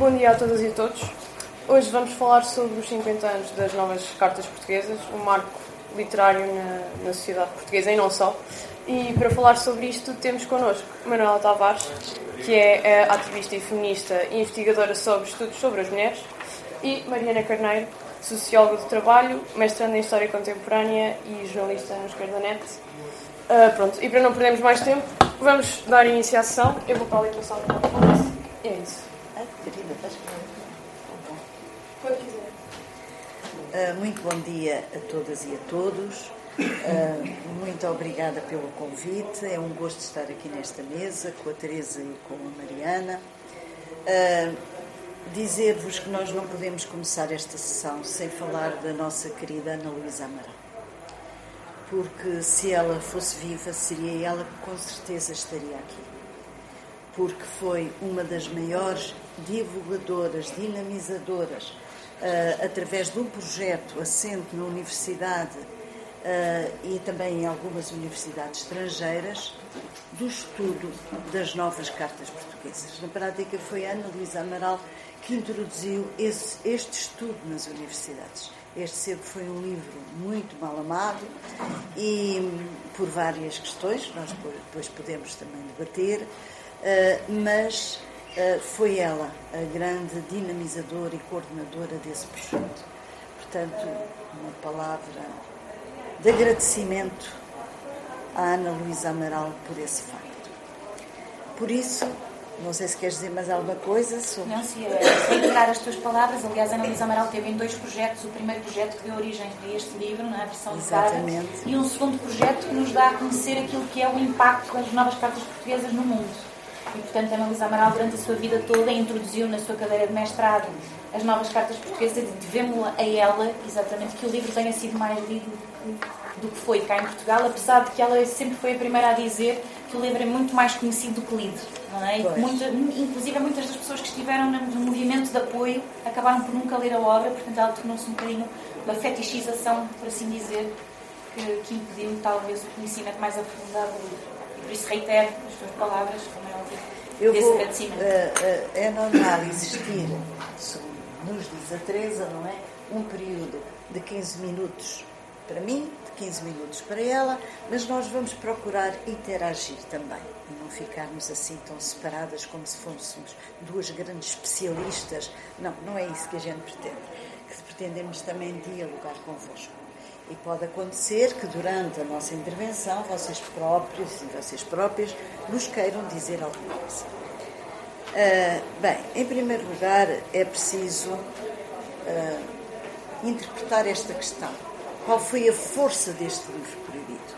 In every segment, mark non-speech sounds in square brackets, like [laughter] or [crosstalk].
Bom dia a todas e a todos. Hoje vamos falar sobre os 50 anos das novas cartas portuguesas, um marco literário na, na sociedade portuguesa e não só. E para falar sobre isto temos connosco Manuela Tavares, que é ativista e feminista e investigadora sobre estudos sobre as mulheres, e Mariana Carneiro, socióloga do trabalho, mestrando em História Contemporânea e jornalista no Esquerda.net. Uh, pronto, e para não perdermos mais tempo, vamos dar iniciação. Eu vou para ali passar o É isso. Ah, Quando quiser. Muito bom dia a todas e a todos. Uh, muito obrigada pelo convite. É um gosto estar aqui nesta mesa com a Teresa e com a Mariana. Uh, Dizer-vos que nós não podemos começar esta sessão sem falar da nossa querida Ana Luísa Amaral porque se ela fosse viva, seria ela que com certeza estaria aqui. Porque foi uma das maiores divulgadoras, dinamizadoras, uh, através de um projeto assente na universidade uh, e também em algumas universidades estrangeiras, do estudo das novas cartas portuguesas. Na prática, foi Ana Luísa Amaral que introduziu esse, este estudo nas universidades. Este sempre foi um livro muito mal amado e por várias questões, nós depois podemos também debater, mas eh, foi ela a grande dinamizadora e coordenadora desse projeto. Portanto, uma palavra de agradecimento à Ana Luísa Amaral por esse facto. Por isso, não sei se queres dizer mais alguma coisa sobre. Não, se reiterar as tuas palavras. Aliás, a Ana Luísa Amaral teve em dois projetos. O primeiro projeto que deu origem a este livro, na é? versão Exatamente. e um segundo projeto que nos dá a conhecer aquilo que é o impacto das novas cartas portuguesas no mundo. E, portanto, a Ana Luísa Amaral, durante a sua vida toda, introduziu na sua cadeira de mestrado as novas cartas portuguesas e devemos a ela, exatamente, que o livro tenha sido mais lido do que foi cá em Portugal, apesar de que ela sempre foi a primeira a dizer que o livro é muito mais conhecido do que lido. Não é? Muita, inclusive, muitas das pessoas que estiveram no movimento de apoio acabaram por nunca ler a obra, portanto, ela tornou-se um bocadinho uma fetichização, por assim dizer, que, que impediu talvez o conhecimento mais aprofundado do livro. Por isso reitero as tuas palavras, como é óbvio, Eu desse vou, agradecimento. Uh, uh, é normal existir, nos diz a Teresa, não é? Um período de 15 minutos para mim, de 15 minutos para ela, mas nós vamos procurar interagir também e não ficarmos assim tão separadas como se fôssemos duas grandes especialistas. Não, não é isso que a gente pretende. Que pretendemos também dialogar convosco. E pode acontecer que durante a nossa intervenção vocês próprios e vocês próprias nos queiram dizer alguma coisa. Uh, bem, em primeiro lugar é preciso uh, interpretar esta questão qual foi a força deste livro proibido?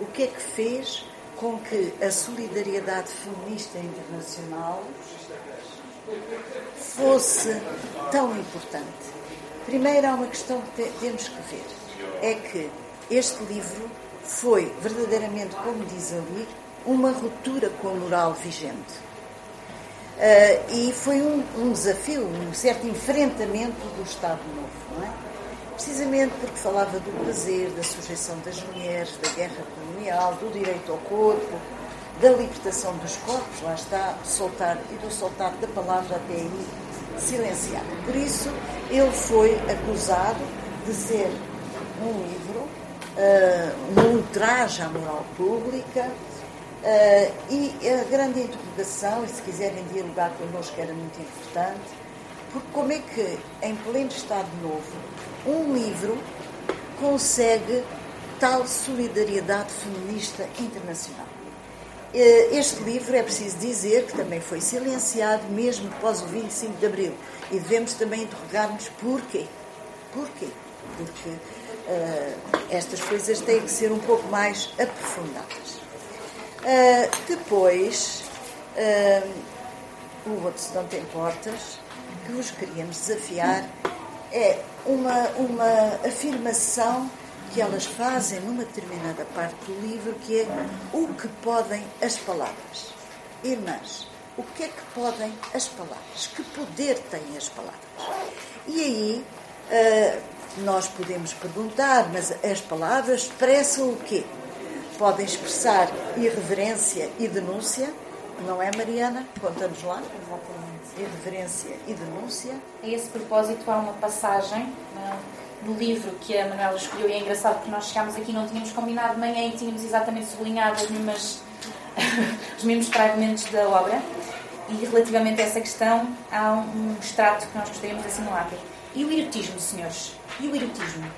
O que é que fez com que a solidariedade feminista internacional fosse tão importante? Primeiro, há uma questão que temos que ver: é que este livro foi verdadeiramente, como diz ali, uma ruptura com a moral vigente. Uh, e foi um, um, desafio, um certo enfrentamento do Estado Novo, não é? precisamente porque falava do prazer, da sujeição das mulheres, da guerra colonial, do direito ao corpo, da libertação dos corpos, lá está, soltar e do soltar da palavra até aí silenciado. Por isso, ele foi acusado de ser um livro, uh, um ultraje à moral pública, uh, e a grande interrogação, e se quiserem dialogar connosco era muito importante, porque como é que, em pleno Estado Novo, um livro consegue tal solidariedade feminista internacional. Eh, este livro, é preciso dizer, que também foi silenciado mesmo após o 25 de Abril. E devemos também interrogar-nos porquê. Porquê? Porque uh, estas coisas têm que ser um pouco mais aprofundadas. Uh, depois, uh, o outro, se não tem portas, que vos queríamos desafiar é uma, uma afirmação que elas fazem numa determinada parte do livro, que é o que podem as palavras. Irmãs, o que é que podem as palavras? Que poder têm as palavras? E aí uh, nós podemos perguntar, mas as palavras expressam o quê? Podem expressar irreverência e denúncia, Não é, Mariana? Conta-nos lá. Exatamente. Irreverência e denúncia. A esse propósito, há uma passagem no livro que a Manuela escolheu, e é engraçado porque nós chegámos aqui não tínhamos combinado de manhã e tínhamos exatamente sublinhado as mesmas, [laughs] os mesmos fragmentos da obra. E relativamente a essa questão, há um extrato que nós gostaríamos de assinalar. E o erotismo, senhores? E o erotismo?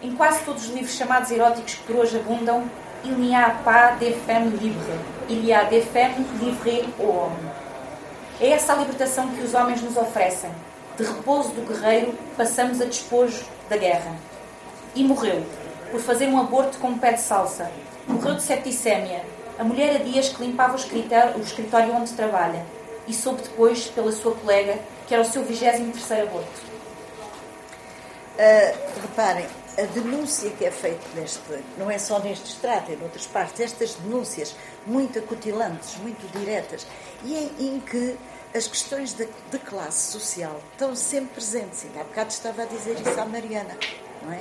Em quase todos os livros chamados eróticos que por hoje abundam, il n'y a pas de femme libre. Il y a des femmes livrées au homme. É essa a libertação que os homens nos oferecem. De repouso do guerreiro, passamos a despojo da guerra. E morreu, por fazer um aborto com um pé de salsa. Morreu de septicémia, a mulher há dias que limpava o escritório, o escritório onde trabalha. E soube depois, pela sua colega, que era o seu 23 aborto. Uh, reparem, a denúncia que é feita neste, não é só neste extrato, é em outras partes, estas denúncias muito acutilantes, muito diretas, e em, em que as questões de, de, classe social estão sempre presentes. E há bocado estava a dizer isso à Mariana, não é?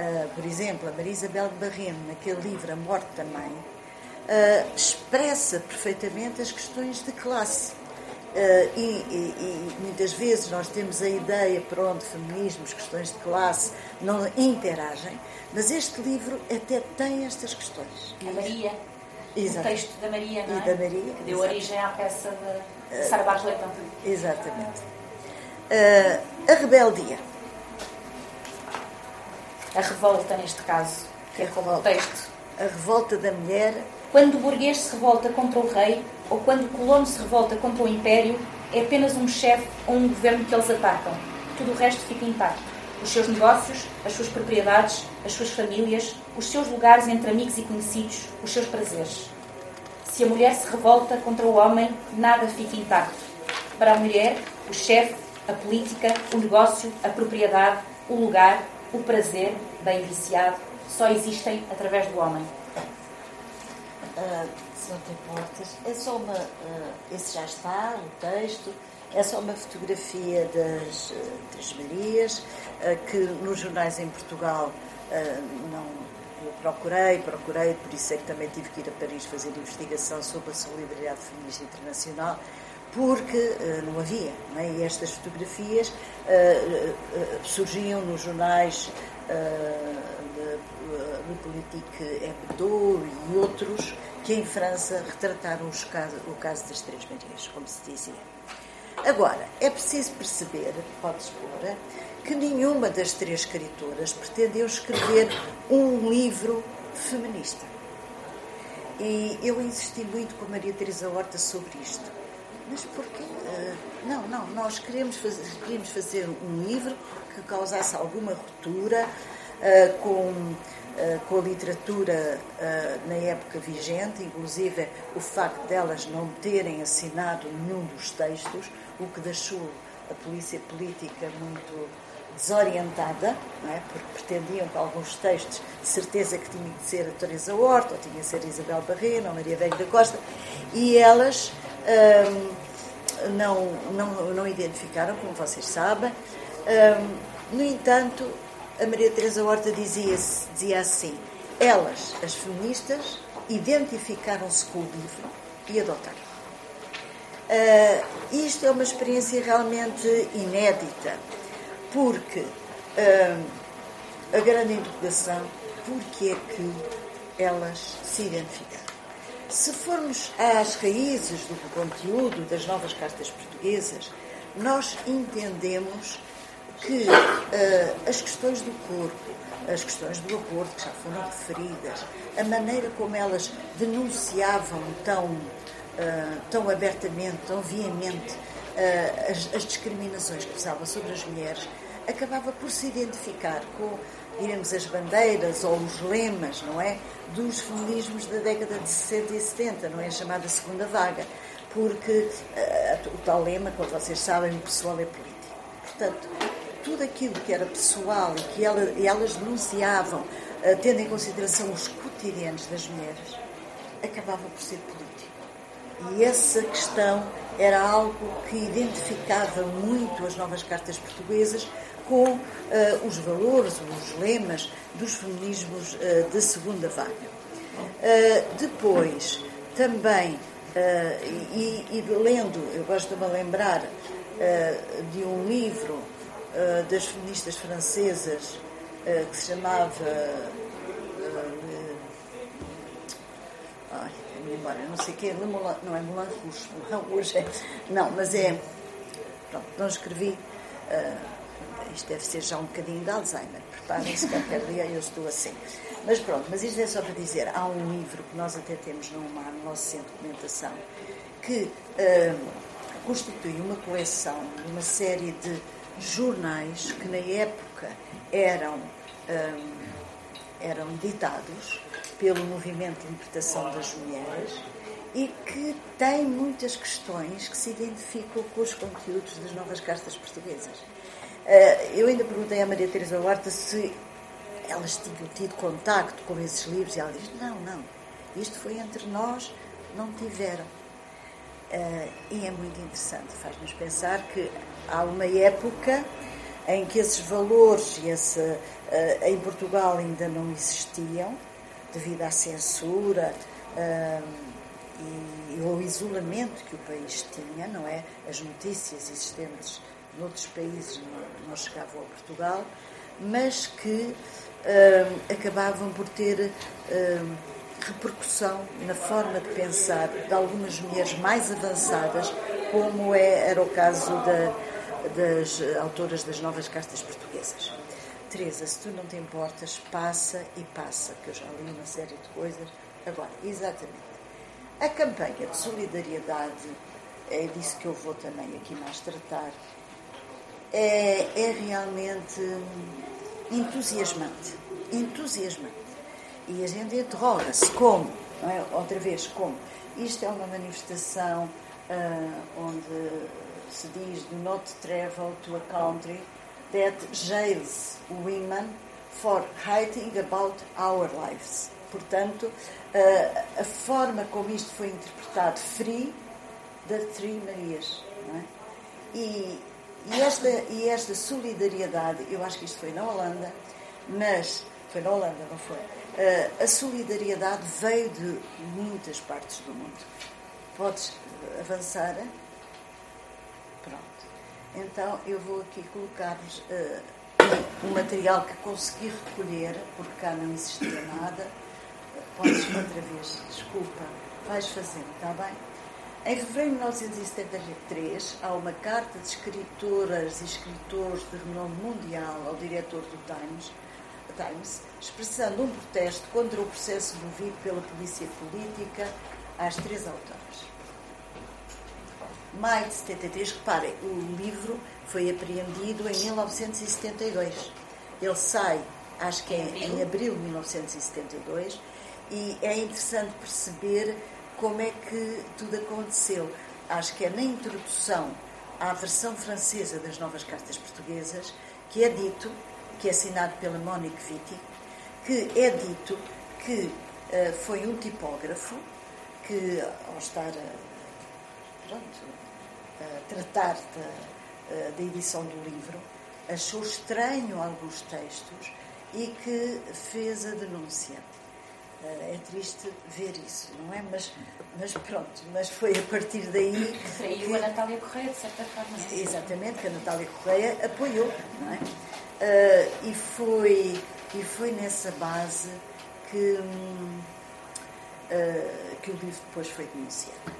Uh, por exemplo, a Maria Isabel Barreno, naquele livro A Morte da Mãe, uh, expressa perfeitamente as questões de classe Uh, e, e, e, muitas vezes nós temos a ideia, pronto, feminismos, questões de classe, não interagem, mas este livro até tem estas questões. A Maria, Exato. o texto da Maria, não é? E da Maria. Que deu exato. origem à peça de uh, Sara Barros Leitão. Exatamente. Uh, a rebeldia. A revolta, neste caso, que é como o texto. A revolta da mulher quando o burguês se revolta contra o rei ou quando o colono se revolta contra o império, é apenas um chefe ou um governo que eles atacam. Tudo o resto fica intacto. Os seus negócios, as suas propriedades, as suas famílias, os seus lugares entre amigos e conhecidos, os seus prazeres. Se a mulher se revolta contra o homem, nada fica intacto. Para a mulher, o chefe, a política, o negócio, a propriedade, o lugar, o prazer, bem viciado, só existem através do homem uh, não tem portas, é só uma. Uh, esse já está, o texto, é só uma fotografia das uh, Três Marias, uh, que nos jornais em Portugal não. Eu procurei, procurei, por isso é que também tive que ir a Paris fazer investigação sobre a solidariedade feminista internacional, porque não havia. Não é? E estas fotografias surgiam nos jornais Le Politique Hebdo e outros que em França retrataram casos, o caso das Três Marias, como se dizia. Agora, é preciso perceber, pode-se pôr, que nenhuma das três escritoras pretendeu escrever um livro feminista. E eu insisti muito com a Maria Teresa Horta sobre isto. Mas porquê? Uh, não, não, nós queremos fazer, queríamos fazer um livro que causasse alguma ruptura, uh, com eh, com a literatura uh, na época vigente, inclusive o facto delas não terem assinado nenhum dos textos, o que deixou a polícia política muito desorientada, é? porque pretendiam que alguns textos, de certeza que tinham que ser a Teresa Horta, ou tinha que ser a Isabel Barreira, ou Maria Velho da Costa, e elas um, não, não, não identificaram, como vocês sabem. Um, no entanto, a Maria Teresa Horta dizia, dizia assim: elas, as feministas, identificaram-se com o livro e adotaram. Uh, isto é uma experiência realmente inédita, porque uh, a grande interrogação, porque é que elas se identificaram? Se formos às raízes do conteúdo das novas cartas portuguesas, nós entendemos que uh, as questões do corpo, as questões do aborto, que já foram referidas, a maneira como elas denunciavam tão, uh, tão abertamente, tão veemente uh, as, as, discriminações que pesavam sobre as mulheres, acabava por se identificar com, diremos, as bandeiras ou os lemas, não é? Dos feminismos da década de 60 e 70, não é? A chamada segunda vaga. Porque o tal lema, como vocês sabem, o pessoal é político. Portanto, tudo aquilo que era pessoal e que ela, elas denunciavam, uh, tendo em consideração os cotidianos das mulheres, acabava por ser político. E essa questão era algo que identificava muito as novas cartas portuguesas com uh, os valores, os lemas dos feminismos uh, de segunda vaga. depois, também e, e, lendo, eu gosto de me lembrar de um livro das feministas francesas que se chamava ai, memória, não sei o quê, não é Moulin Rouge, hoje é, não, mas é, pronto, não escrevi, isto deve ser já um bocadinho de Alzheimer, preparem-se qualquer dia eu estou assim. Mas pronto, mas isto é só para dizer, há um livro que nós até temos no UMAR, no nosso centro de documentação, que uh, constitui uma coleção uma série de jornais que na época eram, um, eram ditados pelo movimento de libertação das mulheres e que tem muitas questões que se identificam com os conteúdos das novas cartas portuguesas. Uh, eu ainda perguntei à Maria Teresa Horta se elas tinham tido contacto com esses livros e ela diz: não, não, isto foi entre nós, não tiveram. Uh, e é muito interessante, faz-nos pensar que há uma época em que esses valores esse, uh, em Portugal ainda não existiam, devido à censura uh, e, ao isolamento que o país tinha, não é? As notícias existentes noutros países não, não chegavam a Portugal, mas que uh, acabavam por ter repercussão na forma de pensar de algumas mulheres mais avançadas, como é, era o caso da, das autoras das novas cartas portuguesas. Teresa, se tu não te importas, passa e passa, que eu já li uma série de coisas. Agora, exatamente. A campanha de solidariedade, é disso que eu vou também aqui mais tratar, é, é realmente entusiasmante. Entusiasmante. E a gente interroga-se como, não é? outra vez, como. Isto é uma manifestação uh, onde se diz do not travel to a country that jails women for writing about our lives. Portanto, uh, a forma como isto foi interpretado, free da Tree Marias. É? E, e esta, e esta solidariedade, eu acho que isto foi na Holanda, mas foi na Holanda, não foi? Uh, a solidariedade veio de muitas partes do mundo. Podes avançar? Pronto. Então eu vou aqui colocar-vos uh, um material que consegui recolher, porque cá não existia nada. Podes outra vez, desculpa, vais fazendo, está bem? Em fevereiro de 1973, há uma carta de escritoras e escritores de renome mundial ao diretor do Times, Times, expressando um protesto contra o processo movido pela polícia política às três autoras. Maio de 73, reparem, o livro foi apreendido em 1972. Ele sai, acho que é em abril de 1972, e é interessante perceber como é que tudo aconteceu. Acho que é na introdução à versão francesa das novas cartas portuguesas que é dito, que é assinado pela Monique Vitti, que é dito que uh, foi um tipógrafo que, ao estar a, pronto, tratar da, da edição do livro, achou estranho alguns textos e que fez a denúncia. Eh, é triste ver isso, não é? Mas, mas pronto, mas foi a partir daí. Que que, a Natália Correia, de certa forma. Exatamente, que a Natália Correia apoiou, não é? Uh, e, foi, e foi nessa base que, uh, que o livro depois foi denunciado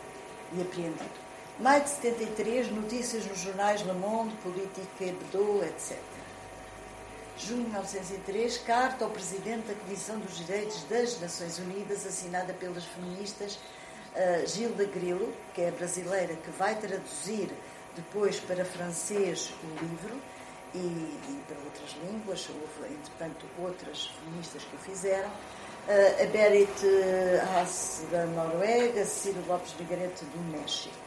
e apreendido. Maio de 73, notícias nos jornais Le Monde, Política, Hebdo, etc junho de 1903, carta ao Presidente da Comissão dos Direitos das Nações Unidas, assinada pelas feministas uh, Gilda Grilo, que é brasileira, que vai traduzir depois para francês o livro e, e para outras línguas, houve, entretanto, outras feministas que o fizeram. Uh, a Berit Haas, da Noruega, Ciro Lopes Vigarete, do México.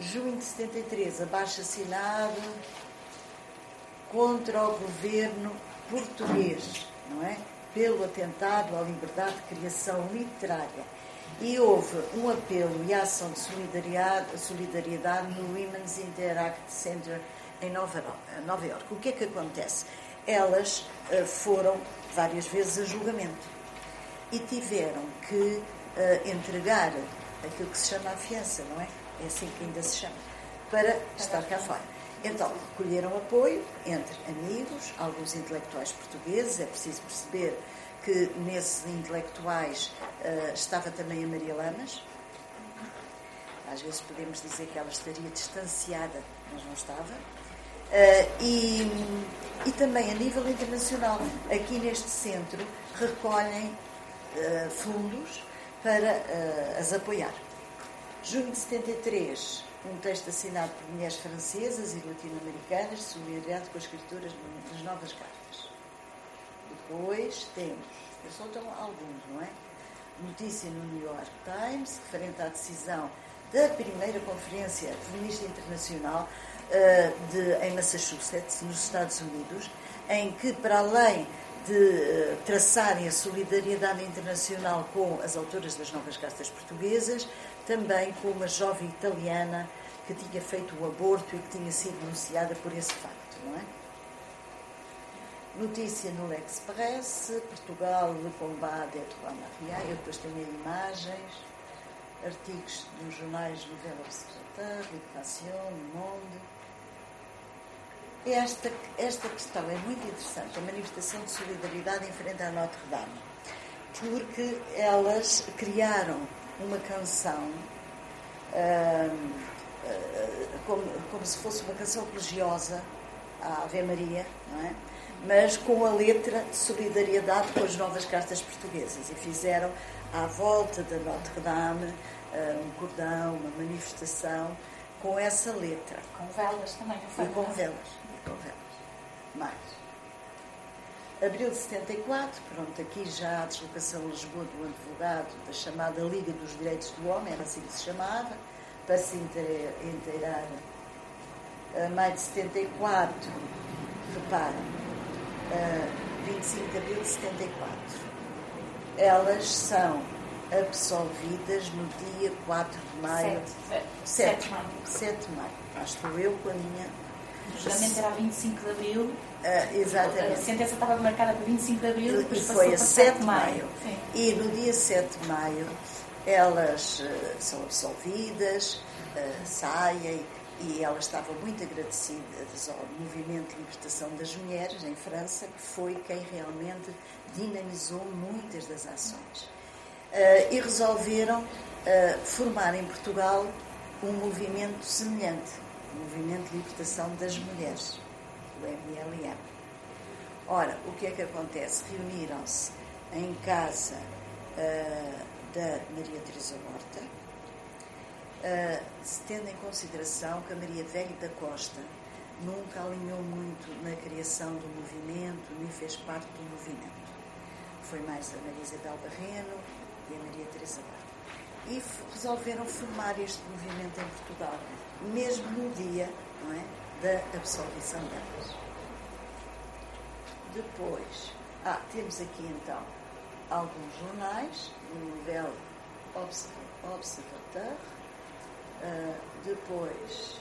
Junho de 73, abaixo assinado contra o governo português, não é? Pelo atentado à liberdade de criação literária. E houve um apelo e ação de solidariedade, solidariedade no Women's Interact Center em Nova, Nova York. O que é que acontece? Elas uh, foram várias vezes a julgamento e tiveram que uh, entregar aquilo que se chama a fiança, não é? É assim que ainda se chama, para estar cá fora. Então, recolheram apoio entre amigos, alguns intelectuais portugueses, é preciso perceber que nesses intelectuais uh, estava também a Maria Lamas. Às vezes podemos dizer que ela estaria distanciada, mas não estava. Uh, e, e também a nível internacional, aqui neste centro, recolhem uh, fundos para as apoiar. Junho de 73, um texto assinado por mulheres francesas e latino-americanas de solidariedade com as escrituras das novas cartas. Depois temos, eu só tenho alguns, não é? Notícia no New York Times, referente à decisão da primeira Conferência Feminista Internacional uh, de, em Massachusetts, nos Estados Unidos, em que, para além de uh, traçarem a solidariedade internacional com as autoras das novas cartas portuguesas, também com uma jovem italiana que tinha feito o aborto e que tinha sido denunciada por esse facto, não é? Notícia no L'Express, Portugal, Le Combat de Trois Maria, eu depois tenho imagens, artigos dos jornais Nouvelle Observateur, Le Monde. Esta, esta questão é muito interessante, a manifestação de solidariedade em frente à Notre-Dame, porque elas criaram uma canção como, como se fosse uma canção religiosa, a Ave Maria, não é? mas com a letra de solidariedade com as novas cartas portuguesas. E fizeram à volta da Notre-Dame um cordão, uma manifestação com essa letra. Com velas também, não foi? E com velas. Velas. Mais. Abril de 74, pronto, aqui já a deslocação a Lisboa do advogado da chamada Liga dos Direitos do Homem, era assim que se chamava, para se inteirar. maio de 74, repara, 25 de abril de 74. Elas são absolvidas no dia 4 de maio. 7, 7 de maio. 7 de maio. Lá estou eu com a minha. Julgamento era 25 de abril Uh, exatamente. A sentença estava marcada para 25 de abril e foi a 7 de maio. maio. E no dia 7 de maio elas uh, são absolvidas, uh, saem e elas estavam muito agradecidas ao Movimento de Libertação das Mulheres em França, que foi quem realmente dinamizou muitas das ações. e resolveram formar em Portugal um movimento semelhante, Movimento de Libertação das Mulheres do MLM. Ora, o que é que acontece? Reuniram-se em casa uh, da Maria Teresa Horta, uh, tendo em consideração que a Maria Velho da Costa nunca alinhou muito na criação do movimento, nem fez parte do movimento. Foi mais a Maria Isabel Barreno e a Maria Teresa Horta. E resolveram formar este movimento em Portugal, mesmo no dia é, da absolvição delas. Depois, ah, temos aqui então alguns jornais, o Nouvelle Observateur, uh, depois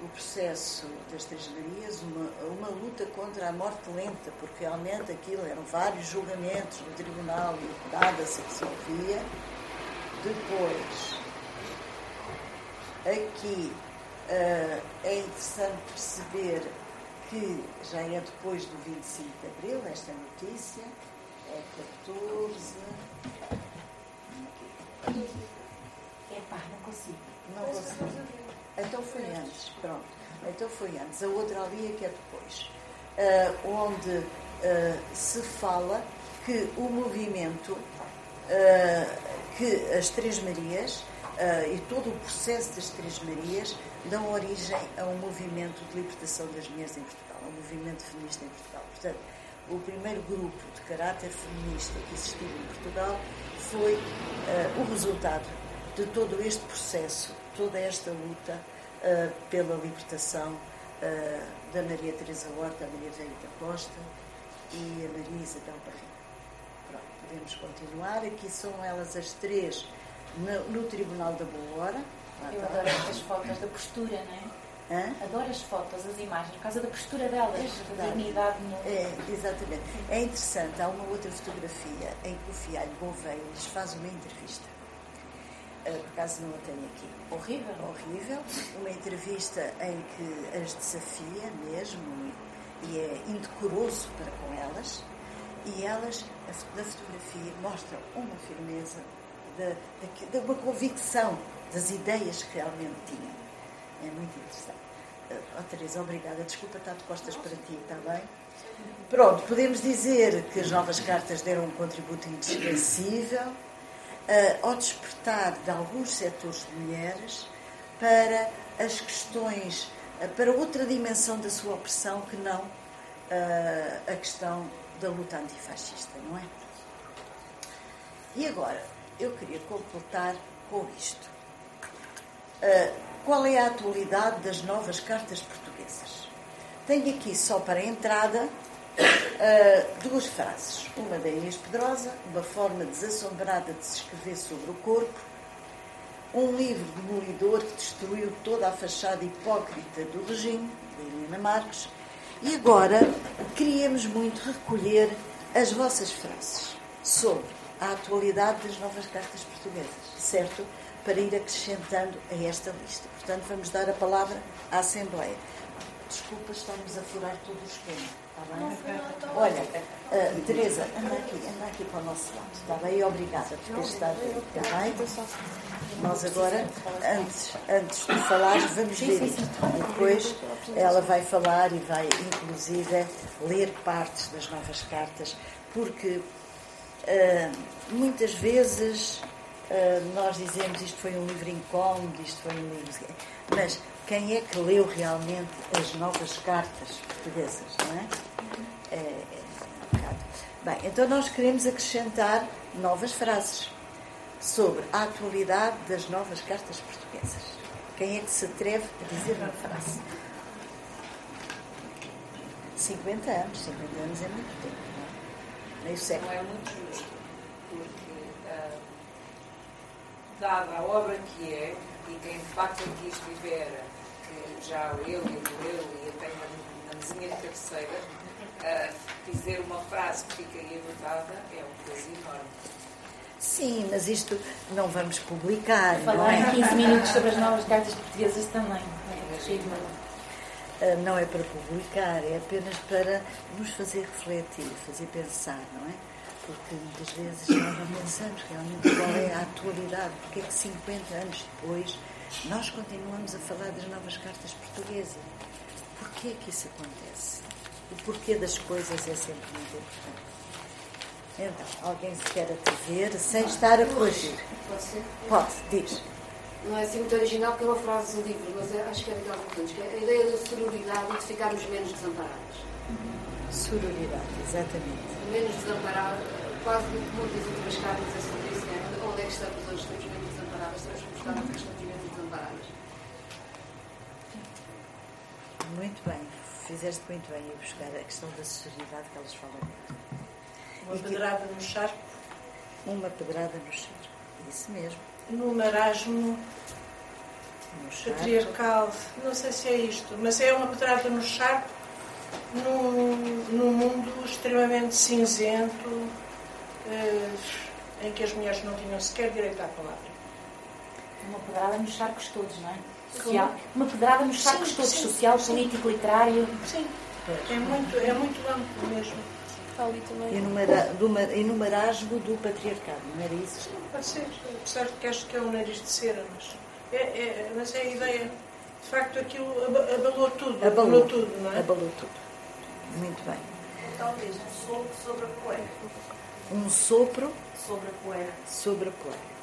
o processo das Três Marias, uma, uma luta contra a morte lenta, porque realmente aquilo eram vários julgamentos no tribunal e nada se resolvia. Depois, aqui uh, é interessante perceber que já é depois do 25 de Abril, esta notícia, é 14. Epá, não consigo. Não consigo. Então foi antes, pronto. Então foi antes. A outra ali é que é depois. Uh, onde uh, se fala que o movimento, uh, que as Três Marias e todo o processo das Três Marias dão origem a um movimento de libertação das mulheres em Portugal, a um movimento feminista em Portugal. Portanto, o primeiro grupo de caráter feminista que existiu em Portugal foi uh, o resultado de todo este processo, toda esta luta uh, pela libertação uh, da Maria Teresa Horta, a Maria da Costa e a Maria Isabel Barreira. Pronto, podemos continuar. Aqui são elas as três no, no Tribunal da Boa Hora eu adoro estas fotos da postura, não é? Hã? Adoro as fotos, as imagens, por causa da postura delas, é da dignidade. É, exatamente. É interessante, há uma outra fotografia em que o Fialho Gouveia lhes faz uma entrevista. por acaso não a tenho aqui. Horrível. Horrível. Uma entrevista em que as desafia mesmo e é indecoroso para com elas. E elas, na fotografia, mostram uma firmeza, de, de, uma convicção das ideias que realmente tinham. É muito interessante. Oh, Teresa, obrigada. Desculpa estar de costas para ti, está bem? Pronto, podemos dizer que as novas cartas deram um contributo inesquecível uh, ao despertar de alguns setores de mulheres para as questões, uh, para outra dimensão da sua opressão que não uh, a questão da luta antifascista, não é? E agora, eu queria completar com isto. qual é a atualidade das novas cartas portuguesas? Tenho aqui só para a entrada uh, duas frases. Uma da Inês Pedrosa, uma forma desassombrada de se escrever sobre o corpo. Um livro demolidor que destruiu toda a fachada hipócrita do regime, de Helena Marques. E agora queríamos muito recolher as vossas frases sobre a atualidade das novas cartas portuguesas, certo? Para ir acrescentando a esta lista. Portanto, vamos dar a palavra à Assembleia. Desculpa, estamos a furar todo o esquema. Está bem? Olha, uh, Teresa, anda aqui, anda aqui para o nosso lado. Está bem? Obrigada por ter estado aí. Está bem? Nós agora, antes, antes de falar, vamos ver isto. Depois ela vai falar e vai, inclusive, ler partes das novas cartas, porque muitas vezes uh, nós dizemos isto foi um livro incómodo, isto foi um livro. Mas quem é que leu realmente as novas cartas portuguesas, não é? é, é Bem, então nós queremos acrescentar novas frases sobre a atualidade das novas cartas portuguesas. Quem é que se atreve a dizer uma frase? 50 anos, 50 anos é muito tempo, é? Não é muito justo, porque, uh, dada a obra que é, e quem de facto aqui estiver já leu e leu e até na, na mesinha de cabeceira, uh, dizer uma frase que fica aí anotada é um peso enorme. Sim, mas isto não vamos publicar. Falar não é? em 15 minutos sobre as novas cartas portuguesas também. É, não é para publicar, é apenas para nos fazer refletir, fazer pensar, não é? Porque muitas vezes nós não pensamos realmente qual é a atualidade, porque é que 50 anos depois nós continuamos a falar das novas cartas portuguesas. Porquê que isso acontece? O porquê das coisas é sempre muito importante. Então, alguém se quer atrever sem estar a corrigir? Pode ser? Pode, diz. Não é assim muito original, porque é uma frase do livro, mas é, acho que é daquela importante, que é a ideia da sororidade e de ficarmos menos desamparados. Sororidade, exatamente. Menos desamparados, quase muitas outras cartas é sobre isso, é onde é que estamos hoje? Estamos menos desamparados, estamos buscando a questão muito bem, fizeste muito bem a buscar a questão da sociedade que elas falam. Uma e pedrada que... no charco. Uma pedrada no charco, isso mesmo. No marasmo no patriarcal, não sei se é isto, mas é uma pedrada no charco num, num mundo extremamente cinzento eh, em que as mulheres não tinham sequer direito à palavra. Uma pedrada nos charcos todos, não é? social. Uma pedrada nos sacos todos, sim, social, sim. político, literário. Sim, é muito, é muito amplo mesmo. Enumera, enumerasmo do patriarcado, não era isso? Sim, pode ser, apesar de que acho que é um nariz de cera, mas é, é, mas é a ideia. De facto, aquilo abalou tudo. Abalou, tudo, não é? Abalou tudo. Muito bem. Talvez um sopro sobre a poeira. Um sopro sobre a poeira. Sobre a poeira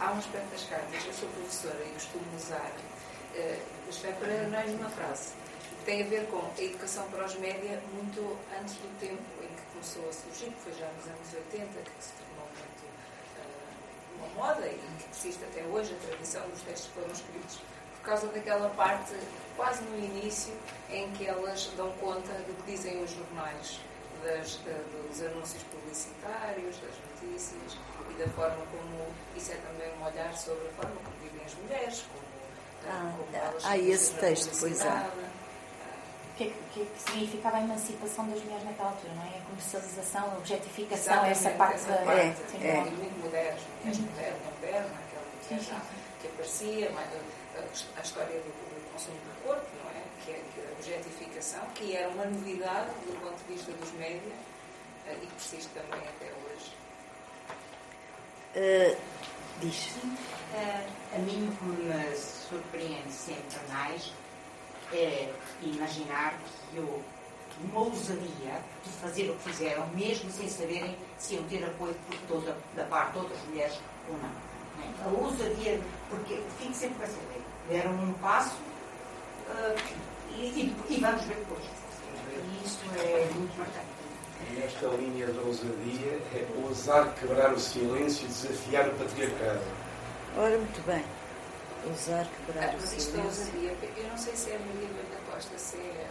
há um aspecto das cartas, eu sou professora e costumo usar, uh, isto é para mais uma frase, que tem a ver com a educação para os média muito antes do tempo em que começou a surgir, que foi já nos anos 80, que se tornou muito uh, uma moda e que persiste até hoje, a tradição dos textos que foram escritos por causa daquela parte, quase no início, em que elas dão conta do que dizem os jornais, das, dos anúncios publicitários, das notícias, da forma como isso é também um olhar sobre a forma como vivem as mulheres, como, ah, como elas há esse texto, pois há. O que, é que, que significava a emancipação das mulheres naquela altura, não é? A comercialização, a objetificação, essa parte essa da. Parte, é, é. muito moderna, mulheres moderna, moderna, aquela que aparecia, a, história do, consumo do corpo, não é? Que é a objetificação, que era uma novidade do ponto de vista dos médias eh, e que persiste também até hoje. Uh, diz. Uh, a mim o que me surpreende sempre mais é imaginar que eu uma ousadia de fazer o que fizeram, mesmo sem saberem se iam ter apoio por toda, da parte de outras mulheres ou não. É? A ousadia, porque fico sempre com essa ideia. Deram um passo uh, e, e, e, vamos ver depois. E isso é muito marcante. Nesta linha da ousadia é ousar quebrar o silêncio e desafiar o patriarcado. Ora, muito bem. Ousar quebrar ah, o silêncio. Ousadia, eu não sei se é a Maria da Costa, se é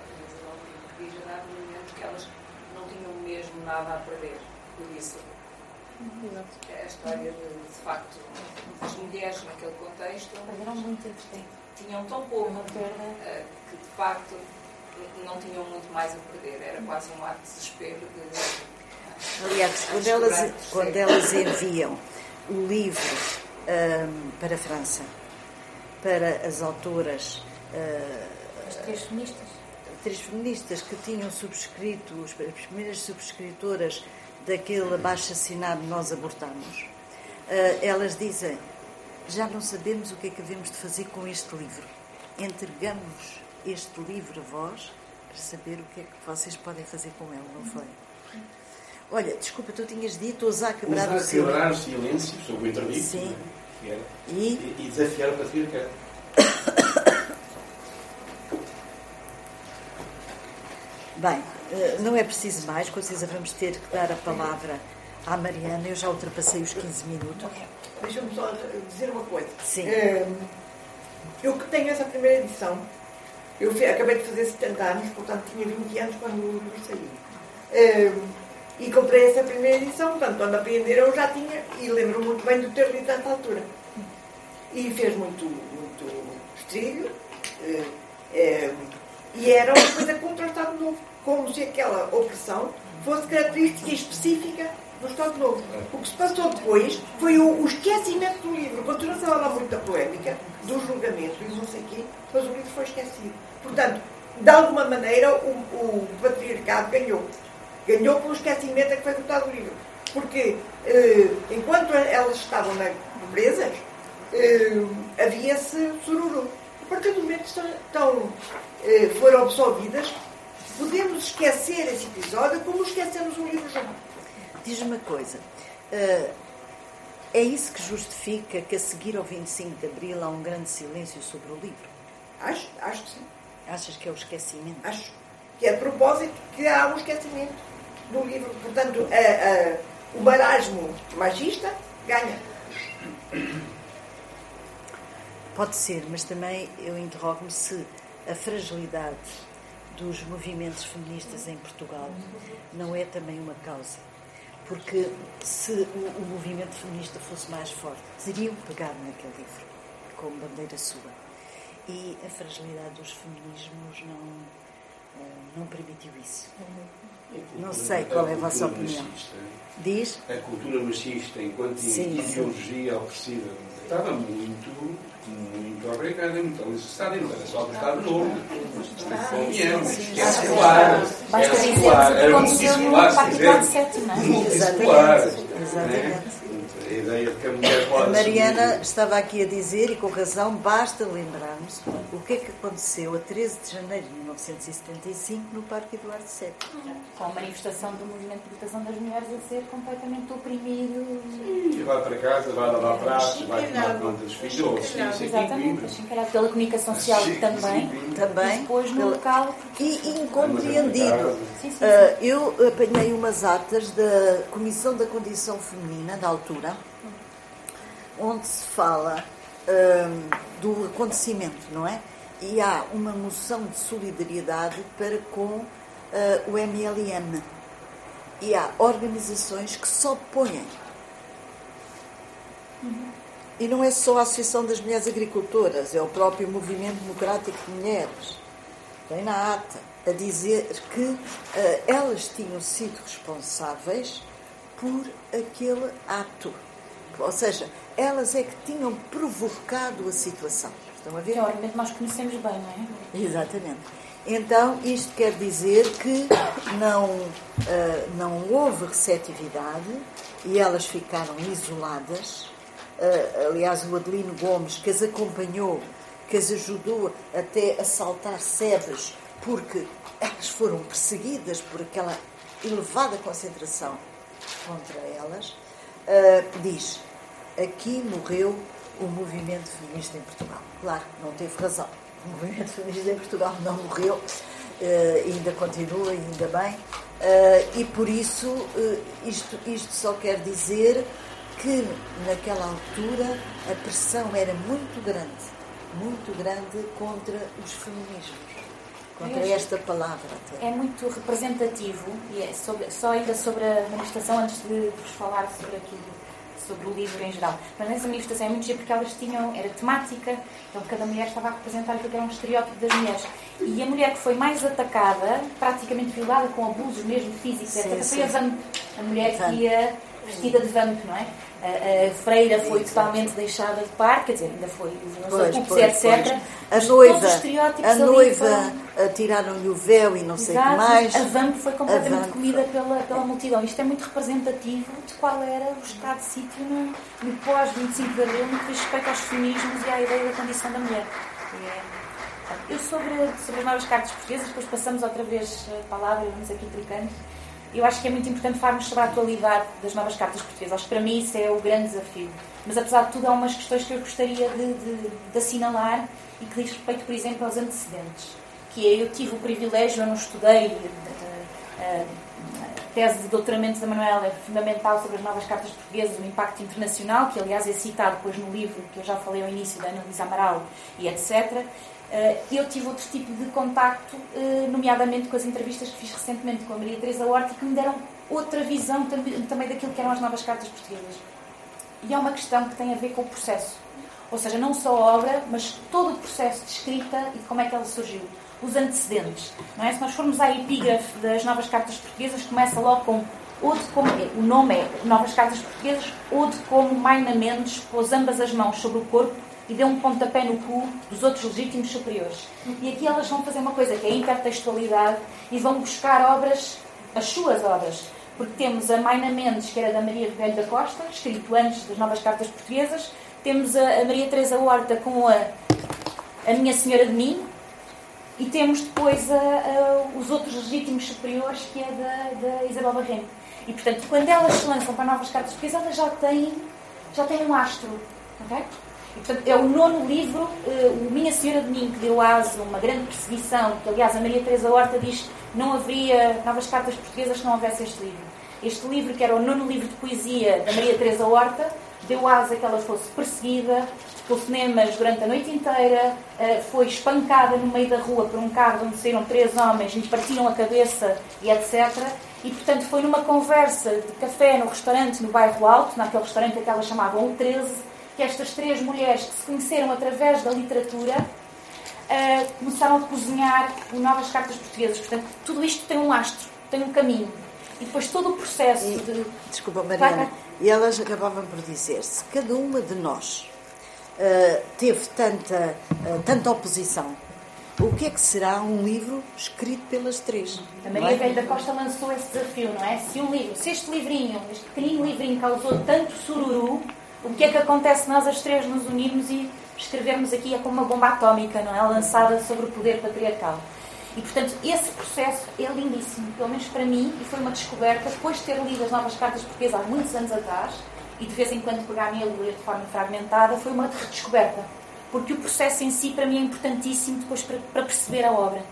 diz a dado momento que elas não tinham mesmo nada a perder por isso. É a história de, de facto, as mulheres naquele contexto tinham tão pouco uh, que de facto não tinham muito mais a perder. Era quase um ato de desespero. De, Aliás, quando elas, quando elas enviam o livro um, para a França, para as autoras. Uh, as três feministas três feministas que tinham subscrito, as primeiras subscritoras daquele abaixo assinado Nós Abortamos, eh, elas dizem: Já não sabemos o que é que devemos de fazer com este livro. Entregamos este livro a vós para saber o que é que vocês podem fazer com ele, não foi? Olha, desculpa, tu tinhas dito ousar quebrar ousar o silêncio. quebrar o silêncio sobre o interdito. Sim. É? E? e desafiar o patriarcado. Bem, eh, não é preciso mais, com certeza vamos ter que dar a palavra à Mariana. Eu já ultrapassei os 15 minutos. Deixa-me só dizer uma coisa. Sim. Ehm, eu que tenho essa primeira edição, eu acabei de fazer 70 anos, portanto tinha 20 anos quando o livro saiu. E comprei essa primeira edição, portanto, quando apreenderam eu já tinha, e lembro muito bem de ter lido nessa altura. E fez muito, muito estrilho, eh, eh, e era uma coisa contrastada de novo como se aquela opressão fosse característica específica do Estado Novo. O que se passou depois foi o, o esquecimento do livro. Continua-se a falar muito da polémica, do julgamento e não sei o quê, mas o livro foi esquecido. Portanto, de alguma maneira, o, o patriarcado ganhou. Ganhou pelo esquecimento a que foi votado o livro. Porque, eh, enquanto elas estavam na, presas, eh, havia-se sururu. A partir do momento que estão, eh, foram absolvidas, podemos esquecer esse episódio como esquecemos um livro já. Diz uma coisa. Uh, é isso que justifica que a seguir ao 25 de Abril há um grande silêncio sobre o livro? Acho, acho que sim. Achas que é o esquecimento? Acho que é de propósito que há um esquecimento do livro. Portanto, a, a, o marasmo machista ganha. Pode ser, mas também eu interrogo-me se a fragilidade dos movimentos feministas em Portugal não é também uma causa. Porque se o, o movimento feminista fosse mais forte, teriam pegado naquele livro como bandeira sua. E a fragilidade dos feminismos não, eh, não permitiu isso. Não sei qual é a vossa opinião. Machista, Diz? A cultura machista, enquanto sim, ideologia sim. opressiva, estava muito muito obrigado, é muito necessário, não era só do Estado Novo. Convenhamos, que é secular. Aconteceu no Partido 7, não é? Multissecular. Exatamente a ideia de que a mulher pode. A Mariana estava aqui a dizer, e com razão, basta lembrarmos o que é que aconteceu a 13 de janeiro de 1975 no Parque Eduardo VII. Com a manifestação do movimento de libertação das mulheres a ser completamente oprimido. E vai para casa, vai lavar pratos, vai tomar conta dos filhos. Exatamente, pela comunicação social também. Também. Depois no local. E incompreendido. Uh, eu apanhei umas atas da Comissão da Condição Feminina, da altura, onde se fala um, do acontecimento, não é? E há uma moção de solidariedade para com uh, o MLM. E há organizações que se opõem. Uhum. E não é só a Associação das Mulheres Agricultoras, é o próprio Movimento Democrático de Mulheres. Tem na ata a dizer que uh, elas tinham sido responsáveis por aquele ato Ou seja, elas é que tinham provocado a situação. Estão a ver? Teoricamente nós conhecemos bem, não é? Exatamente. Então, isto quer dizer que não, uh, não houve receptividade e elas ficaram isoladas. Uh, aliás, o Adelino Gomes, que as acompanhou, que as ajudou até a saltar sebes, porque elas foram perseguidas por aquela elevada concentração contra elas, uh, diz: aqui morreu o movimento feminista em Portugal. Claro, não teve razão. O movimento feminista em Portugal não morreu, uh, ainda continua, ainda bem, uh, e por isso isto, isto só quer dizer que naquela altura a pressão era muito grande, muito grande contra os feminismos contra esta palavra. Até. É muito representativo, e é sobre, só ainda sobre a manifestação, antes de vos falar sobre aquilo, sobre o livro em geral. Mas nessa manifestação é muito giro porque elas tinham, era temática, então cada mulher estava a representar aquilo que era um estereótipo das mulheres. E a mulher que foi mais atacada, praticamente violada, com abusos mesmo físicos, sim, foi a, a mulher que ia vestida de vamp, não é? A, freira foi totalmente deixada de par, quer dizer, ainda foi pois, pois, etc. A noiva, a noiva tiraram-lhe o véu e não sei o que mais. A Vamp foi completamente comida pela, pela multidão. Isto é muito representativo de qual era o estado de sítio no, no pós-25 de Abril, no que diz respeito aos feminismos e à ideia da condição da mulher. É, eu sobre, sobre as novas cartas portuguesas, depois passamos outra vez a palavra, vamos aqui trocando eu acho que é muito importante falarmos sobre a atualidade das novas cartas portuguesas. Acho que para mim isso é o grande desafio. Mas apesar de tudo, há umas questões que eu gostaria de, de, de assinalar e que diz respeito, por exemplo, aos antecedentes. Que é, eu tive o privilégio, eu não estudei, a, a, a tese de doutoramento da Manuela é fundamental sobre as novas cartas portuguesas, o impacto internacional, que aliás é citado depois no livro que eu já falei ao início, da Ana Luísa Amaral e etc. Eh, eu tive outro tipo de contacto, eh, nomeadamente com as entrevistas que fiz recentemente com a Maria Teresa Horta, que me deram outra visão também daquilo que eram as novas cartas portuguesas. E é uma questão que tem a ver com o processo. Ou seja, não só a obra, mas todo o processo de escrita e como é que ela surgiu. Os antecedentes. Não é? Se nós formos à epígrafe das novas cartas portuguesas, começa logo com como, o nome é Novas Cartas Portuguesas, ou de como Maina Mendes pôs ambas as mãos sobre o corpo e deu um pontapé no cu dos outros legítimos superiores. E aqui elas vão fazer uma coisa que é a intertextualidade e vão buscar obras, as suas obras. Porque temos a Maina Mendes, que era da Maria Velho da Costa, escrito antes das novas cartas portuguesas. Temos a, Maria Teresa Horta com a, a Minha Senhora de Mim. E temos depois a, a, os outros legítimos superiores, que é da, da Isabel Barreno. E, portanto, quando elas se lançam para novas cartas portuguesas, elas já têm, já têm um astro. Okay? Portanto, é o nono livro, uh, o Minha Senhora de Mim, que deu aso a uma grande perseguição, que aliás a Maria Teresa Horta diz que não haveria novas cartas portuguesas se não houvesse este livro. Este livro, que era o nono livro de poesia da Maria Teresa Horta, deu aso a que ela fosse perseguida, telefonemas durante a noite inteira, uh, foi espancada no meio da rua por um carro onde saíram três homens, lhe partiram a cabeça e etc. E, portanto, foi numa conversa de café no restaurante no bairro Alto, naquele restaurante que elas chamavam o 13, que estas três mulheres que se conheceram através da literatura uh, começaram a cozinhar novas cartas portuguesas. Portanto, tudo isto tem um lastro, tem um caminho. E depois todo o processo e, de. Desculpa, Mariana. E elas acabavam por dizer: se cada uma de nós uh, teve tanta, uh, tanta oposição, o que é que será um livro escrito pelas três? A Maria é? Velho da Costa lançou esse desafio, não é? Se um livro, se este livrinho, este pequenino livrinho causou tanto sururu, o que é que acontece se nós as três nos unirmos e escrevermos aqui é como uma bomba atómica, não é? Lançada sobre o poder patriarcal. E, portanto, esse processo é lindíssimo, pelo menos para mim, e foi uma descoberta, depois de ter lido as novas cartas portuguesas há muitos anos atrás, e de vez em quando pegar e ler de forma fragmentada, foi uma redescoberta. Porque o processo em si, para mim, é importantíssimo depois para, para perceber a obra.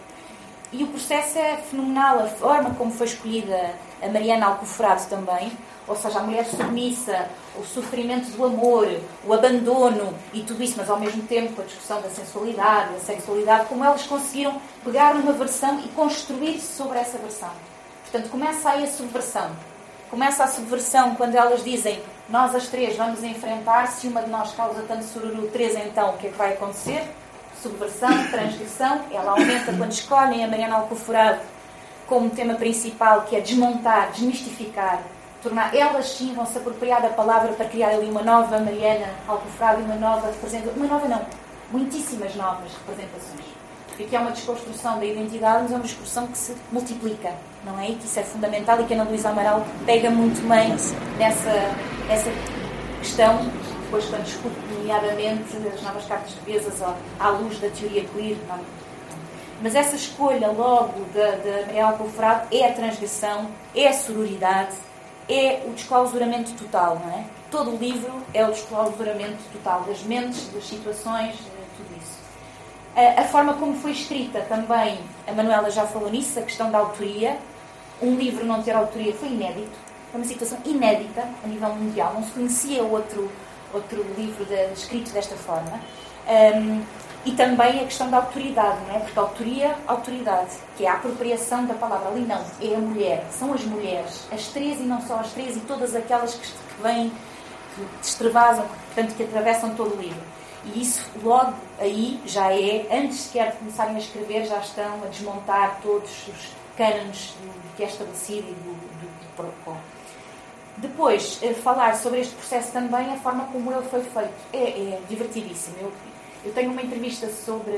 E o processo é fenomenal, a forma como foi escolhida a Mariana Alcoforado também, ou seja, a mulher submissa, o sofrimento do amor, o abandono e tudo isso, mas ao mesmo tempo a discussão da sensualidade, da sexualidade, como elas conseguiram pegar uma versão e construir-se sobre essa versão. Portanto, começa aí a subversão. Começa a subversão quando elas dizem nós as três vamos enfrentar, se uma de nós causa tanto sururu, três então, o que é que vai acontecer? Subversão, transgressão, ela aumenta quando escolhem a Mariana Alcoforado como tema principal, que é desmontar, desmistificar tornar, elas sim vão se apropriar da palavra para criar ali uma nova Mariana Alcofrado e uma nova representação, uma nova não, muitíssimas novas representações. Porque aqui é uma desconstrução da identidade, mas é uma discussão que se multiplica, não é? E que isso é fundamental e que a Ana Luísa Amaral pega muito bem nessa, nessa questão, depois quando discute nomeadamente as novas cartas de portuguesas à luz da teoria queer, não? Mas essa escolha logo da, da Maria Alcoforado é a transgressão, é a sororidade, é o desclausuramento total, não é? Todo o livro é o desclausuramento total das mentes, das situações, tudo isso. A, a forma como foi escrita também, a Manuela já falou nisso, a questão da autoria. Um livro não ter autoria foi inédito, foi uma situação inédita a nível mundial, não se conhecia outro, outro livro de, escrito desta forma. Um, e também a questão da autoridade, não é? Porque autoria, autoridade, que é a apropriação da palavra. Ali não, é a mulher, são as mulheres, as três e não só as três, e todas aquelas que, vêm, que extravasam, portanto, que atravessam todo o livro. E isso logo aí já é, antes sequer de começarem a escrever, já estão a desmontar todos os cânones do, que é estabelecido e do, do, do protocolo. Depois, eh, falar sobre este processo também, a forma como ele foi feito. É, é divertidíssimo. Eu, eu tenho uma entrevista sobre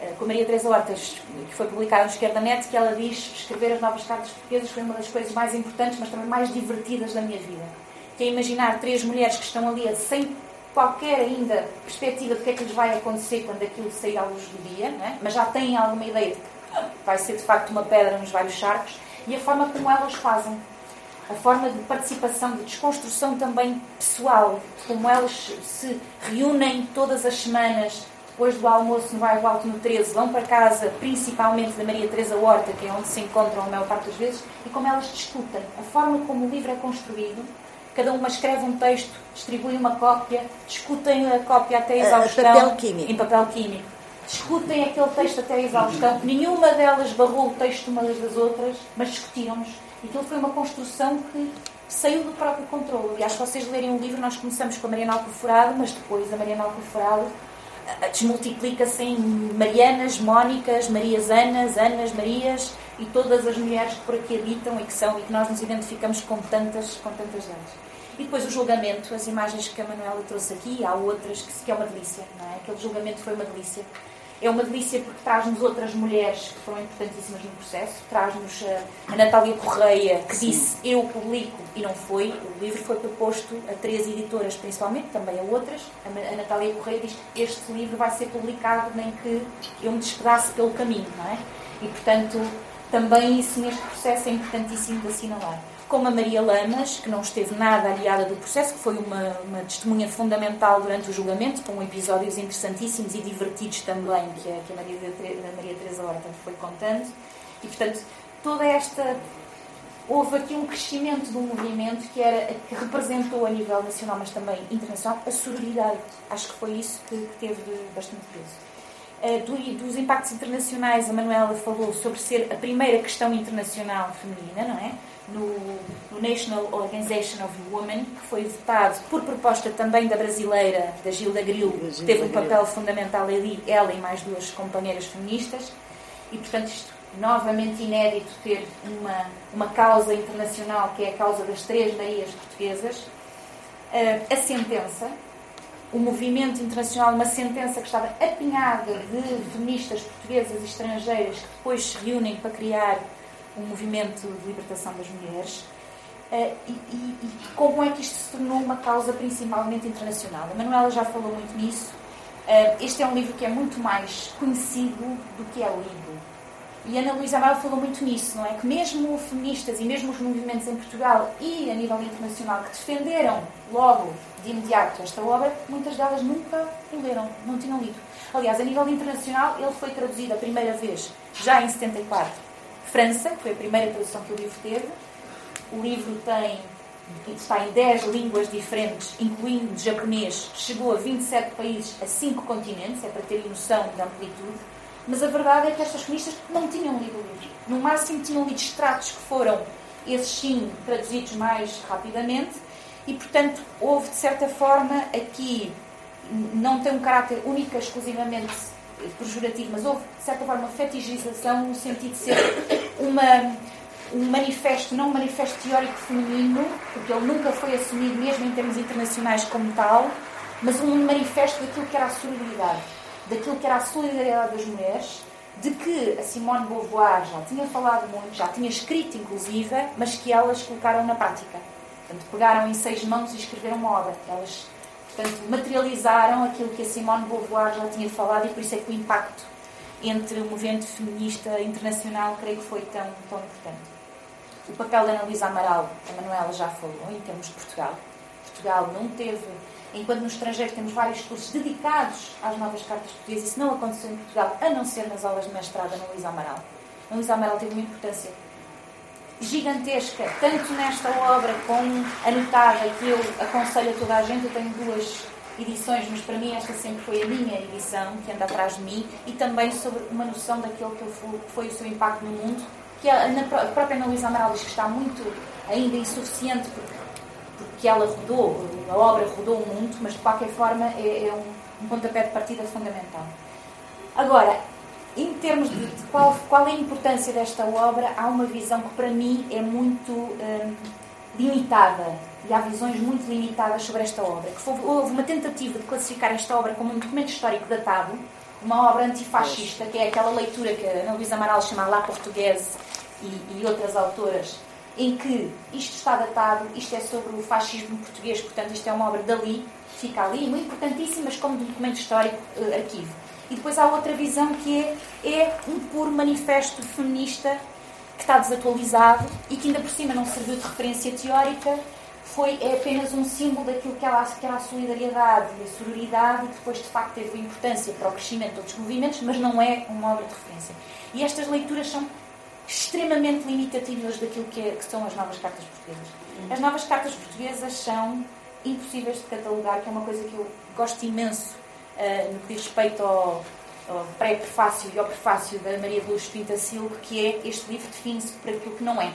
eh, com a Maria Teresa Hortas, que foi publicada no Esquerda Net, que ela diz escrever as novas cartas portuguesas foi uma das coisas mais importantes, mas também mais divertidas da minha vida. Que é imaginar três mulheres que estão ali sem qualquer ainda perspectiva de que é que lhes vai acontecer quando aquilo sair à luz do dia, é? mas já têm alguma ideia de que vai ser de facto uma pedra nos vários charcos, e a forma como elas fazem. A forma de participação, de desconstrução também pessoal, como elas se reúnem todas as semanas depois do almoço no bairro Alto no 13, vão para casa, principalmente da Maria Teresa Horta, que é onde se encontram a maior parte das vezes, e como elas discutem. A forma como o livro é construído, cada uma escreve um texto, distribui uma cópia, discutem a cópia até a exaustão. Papel químico. Em papel químico. Discutem aquele texto até a exaustão. Nenhuma delas barrou o texto umas das outras, mas discutiram-nos. E aquilo foi uma construção que saiu do próprio controle. Aliás, se vocês lerem o livro, nós começamos com a Mariana Alcoforado, mas depois a Mariana Alcoforado desmultiplica-se em Marianas, Mónicas, Marias Anas, Anas, Marias e todas as mulheres que por aqui habitam e que são e que nós nos identificamos com tantas, com tantas delas. E depois o julgamento, as imagens que a Manuela trouxe aqui, há outras que, que é uma delícia, não é? Aquele julgamento foi uma delícia. É uma delícia porque traz-nos outras mulheres que foram importantíssimas no processo. Traz-nos a, a Natália Correia, que Sim. disse eu publico e não foi. O livro foi proposto a três editoras, principalmente, também a outras. A, a Natália Correia diz este livro vai ser publicado nem que eu me despedace pelo caminho, não é? E, portanto, também isso neste processo é importantíssimo de assinalar como a Maria Lamas, que não esteve nada aliada do processo, que foi uma, uma testemunha fundamental durante o julgamento, com episódios interessantíssimos e divertidos também, que a, que a Maria, a Maria Teresa Horta foi contando. E, portanto, toda esta. Houve aqui um crescimento do movimento que, era, que representou a nível nacional, mas também internacional, a sororidade. Acho que foi isso que, que teve bastante peso. Uh, do, dos impactos internacionais, a Manuela falou sobre ser a primeira questão internacional feminina, não é? No, no, National Organization of Women, que foi votado por proposta também da brasileira, da Gilda Gril, que teve um papel fundamental ali, ela e mais duas companheiras feministas. E, portanto, isto novamente inédito ter uma, uma causa internacional, que é a causa das três Marias portuguesas. Uh, a sentença, o movimento internacional, uma sentença que estava apinhada de feministas portuguesas e estrangeiras que depois se reúnem para criar o movimento de libertação das mulheres. Uh, e, e, e, como é que isto se tornou uma causa principalmente internacional? A Manuela já falou muito nisso. Uh, este é um livro que é muito mais conhecido do que é lido. E Ana Luísa Amaral falou muito nisso, não é? Que mesmo feministas e mesmo os movimentos em Portugal e a nível internacional que defenderam logo de imediato esta obra, muitas delas nunca o leram, não tinham lido. Aliás, a nível internacional, ele foi traduzido a primeira vez já em 74 França, que foi a primeira tradução que o livro teve. O livro tem, está em 10 línguas diferentes, incluindo japonês, chegou a 27 países, a 5 continentes, é para terem noção da amplitude. Mas a verdade é que estas feministas não tinham lido o livro. No máximo tinham lido extratos que foram, esses sim, traduzidos mais rapidamente, e portanto houve, de certa forma, aqui, não tem um caráter único, exclusivamente pejorativo, mas houve, de certa forma, uma fetichização no sentido de ser uma, um manifesto, não um manifesto teórico feminino, porque ele nunca foi assumido mesmo em termos internacionais como tal, mas um manifesto daquilo que era a solidariedade, daquilo que era a solidariedade das mulheres, de que a Simone Beauvoir já tinha falado muito, já tinha escrito inclusive, mas que elas colocaram na prática. Portanto, pegaram em seis mãos e escreveram uma obra. Elas, portanto, materializaram aquilo que a Simone Beauvoir já tinha falado e por isso é que o impacto entre o movimento feminista internacional creio que foi tão, tão importante. O papel da Ana Luísa Amaral, a Manuela já falou, em termos de Portugal. Portugal não teve enquanto no estrangeiro temos vários cursos dedicados às novas cartas portuguesas, isso não aconteceu em Portugal, a não ser nas aulas de mestrado na Luísa Amaral. A Luísa Amaral teve uma importância gigantesca, tanto nesta obra como anotada, que eu aconselho a toda a gente, eu tenho duas edições, mas para mim esta sempre foi a minha edição, que anda atrás de mim, e também sobre uma noção daquilo que foi o seu impacto no mundo, que a, própria Ana Luísa Amaral diz que está muito ainda insuficiente, porque que ela rodou, a obra rodou o mundo, mas de qualquer forma é, é um, um pontapé de partida fundamental. Agora, em termos de, de qual, qual, é a importância desta obra, há uma visão que para mim é muito hum, limitada, e há visões muito limitadas sobre esta obra. Que houve uma tentativa de classificar esta obra como um documento histórico datado, uma obra antifascista, que é aquela leitura que a Ana Luísa Amaral chama La Portuguese e, e outras autoras em que isto está datado, isto é sobre o fascismo português, portanto, isto é uma obra dali, fica ali, muito importantíssima, mas como documento histórico, uh, arquivo. E depois há outra visão que é, é um puro manifesto feminista que está desatualizado e que ainda por cima não serviu de referência teórica, foi, é apenas um símbolo daquilo que era, que era a solidariedade e a sororidade e que depois de facto teve importância para o crescimento de outros movimentos, mas não é uma obra de referência. E estas leituras são extremamente limitativas daquilo que, é, que são as novas cartas portuguesas. As novas cartas portuguesas são impossíveis de catalogar, que é uma coisa que eu gosto imenso uh, no que diz respeito ao, ao pré-prefácio e ao prefácio da Maria de Luz Pinta Silva, que é este livro define-se por aquilo que não é.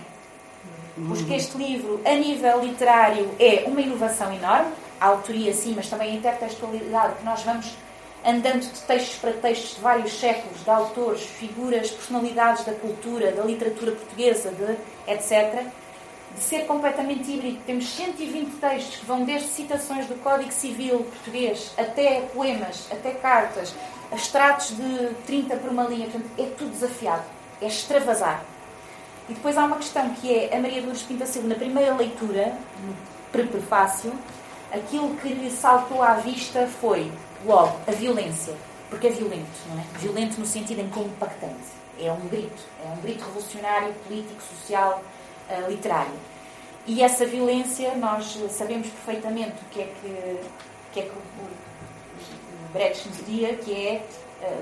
Porque este livro, a nível literário, é uma inovação enorme, a autoria sim, mas também a intertextualidade, que nós vamos andando de textos para textos de vários séculos, de autores, figuras, personalidades da cultura, da literatura portuguesa, de, etc., de ser completamente híbrido. Temos 120 textos que vão desde citações do Código Civil português até poemas, até cartas, extratos de 30 por uma linha. Portanto, é tudo desafiado, é extravasar. E depois há uma questão que é a Maria Lourdes Pinta Silva, na primeira leitura, no prefácio, aquilo que lhe saltou à vista foi Logo, a violência. Porque é violento, não é? Violento no sentido em que é impactante. É um grito. É um grito revolucionário, político, social, uh, literário. E essa violência, nós sabemos perfeitamente o que é que, que, é que o, o Brecht nos dizia, que é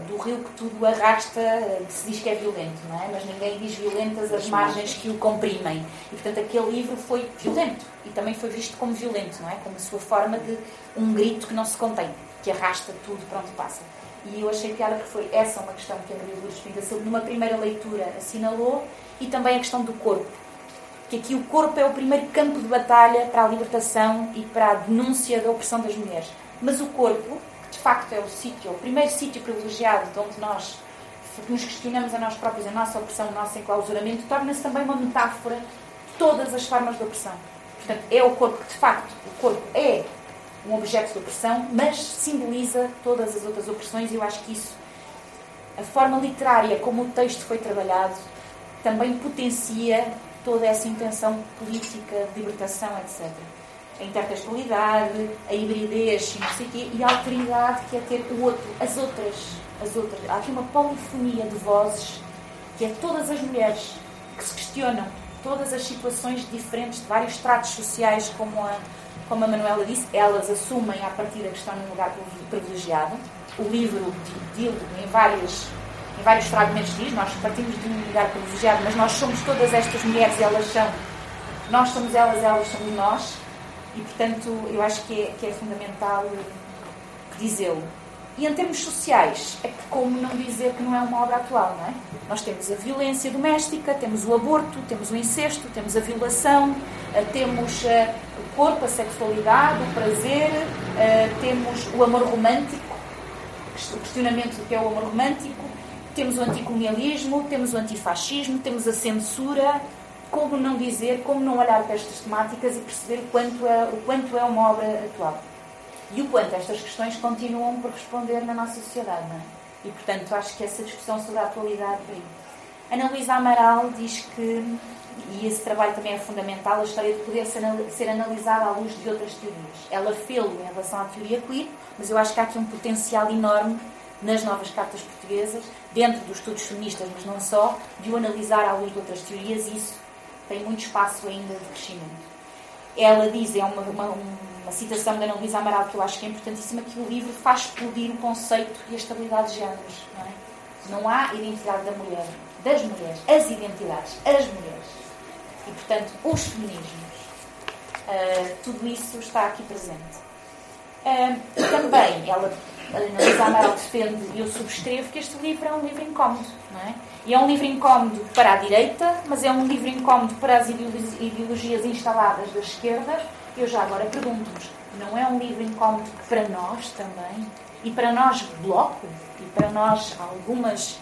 do rio que tudo arrasta, uh, se diz que é violento, não é? Mas ninguém diz violentas as margens que o comprimem. E, portanto, aquele livro foi violento. E também foi visto como violento, não é? Como a sua forma de um grito que não se contém que arrasta tudo, pronto, passa. E eu achei piada porque foi essa uma questão que a Maria Lourdes Pinta Silva, numa primeira leitura, assinalou, e também a questão do corpo. Que aqui o corpo é o primeiro campo de batalha para a libertação e para a denúncia da opressão das mulheres. Mas o corpo, que facto é o sítio, o primeiro sítio privilegiado de onde nós nos questionamos a nós próprios, a nossa opressão, o nosso enclausuramento, torna-se também uma metáfora de todas as formas de opressão. Portanto, é o corpo que, de facto, o corpo é um objeto de opressão, mas simboliza todas as outras opressões e eu acho que isso, a forma literária como o texto foi trabalhado, também potencia toda essa intenção política, de libertação, etc. A intertextualidade, a hibridez não sei quê, e a alteridade que é ter o outro, as outras, as outras. Há aqui uma polifonia de vozes que é todas as mulheres que se questionam todas as situações diferentes de vários tratos sociais, como a como a Manuela disse, elas assumem a partir que estão num lugar privilegiado. O livro de em, várias, em vários fragmentos diz, nós partimos de um lugar privilegiado, mas nós somos todas estas mulheres elas são, nós somos elas, elas somos nós, e portanto eu acho que é, que é fundamental dizê-lo. E em termos sociais, é que como não dizer que não é uma obra atual, não é? Nós temos a violência doméstica, temos o aborto, temos o incesto, temos a violação, eh, temos eh, o corpo, a sexualidade, o prazer, eh, temos o amor romântico, o questionamento do que é o amor romântico, temos o anticolonialismo, temos o antifascismo, temos a censura, como não dizer, como não olhar para estas temáticas e perceber o quanto é, o quanto é uma obra atual. E o quanto estas questões continuam por responder na nossa sociedade, não é? E, portanto, acho que essa discussão sobre a atualidade aí. Ana Luísa Amaral diz que, e esse trabalho também é fundamental, a história de poder ser analisada à luz de outras teorias. Ela fê-lo em relação à teoria queer, mas eu acho que há aqui um potencial enorme nas novas cartas portuguesas, dentro dos estudos feministas, mas não só, de o analisar à luz de outras teorias, e isso tem muito espaço ainda de crescimento. Ela diz, é uma, uma, uma citação da Ana Luísa Amaral que eu acho que é importantíssima, que o livro faz explodir o conceito e a estabilidade de géneros. Não, é? não há identidade da mulher, das mulheres, as identidades, as mulheres. E, portanto, os feminismos. Uh, tudo isso está aqui presente. Uh, também, ela, a Ana Luísa Amaral defende, e eu subscrevo, que este livro é um livro incómodo. Não é? E é um livro incómodo para a direita, mas é um livro incómodo para as ideologias instaladas da esquerda. Eu já agora pergunto-vos, não é um livro incómodo para nós também? E para nós, bloco? E para nós, algumas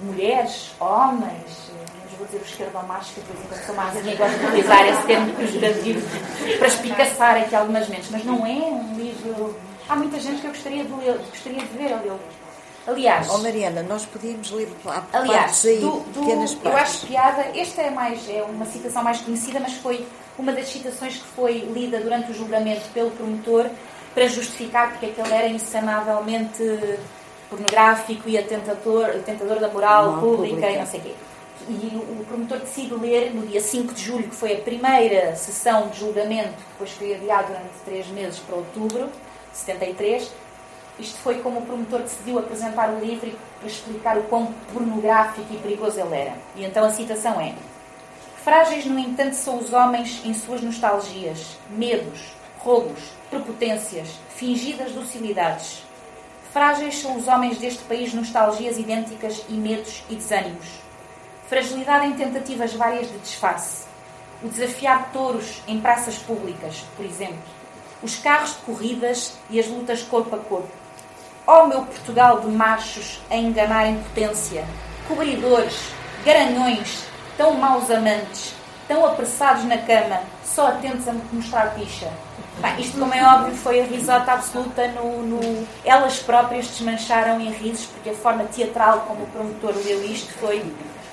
mulheres, homens, vou dizer o esquerdomachos, que de vez sou mais a gosto de utilizar esse termo pejorativo para espicaçar aqui algumas mentes, mas não é um livro. Há muita gente que eu gostaria de ler, gostaria de ver a lê-lo Aliás. Oh, Mariana, nós podíamos ler aliás, aí, do, do, pequenas partes. Eu acho piada, esta é, mais, é uma citação mais conhecida, mas foi uma das citações que foi lida durante o julgamento pelo promotor para justificar porque é que ele era insanavelmente pornográfico e atentador, atentador da moral não, pública, pública e não sei o quê. E o promotor decide ler no dia 5 de julho, que foi a primeira sessão de julgamento, que depois foi adiado durante três meses para outubro de 73, isto foi como o promotor decidiu apresentar o livro para explicar o quão pornográfico e perigoso ele era. E então a citação é: Frágeis, no entanto, são os homens em suas nostalgias, medos, roubos, prepotências, fingidas docilidades. Frágeis são os homens deste país, nostalgias idênticas e medos e desânimos. Fragilidade em tentativas várias de disfarce. O desafiar touros em praças públicas, por exemplo. Os carros de corridas e as lutas corpo a corpo Ó oh, meu Portugal de machos a enganar em potência, cobridores, garanhões, tão maus amantes, tão apressados na cama, só atentos a mostrar picha. Bem, isto, como é óbvio, foi a risota absoluta no, no, Elas próprias desmancharam em risos, porque a forma teatral como o promotor leu isto foi,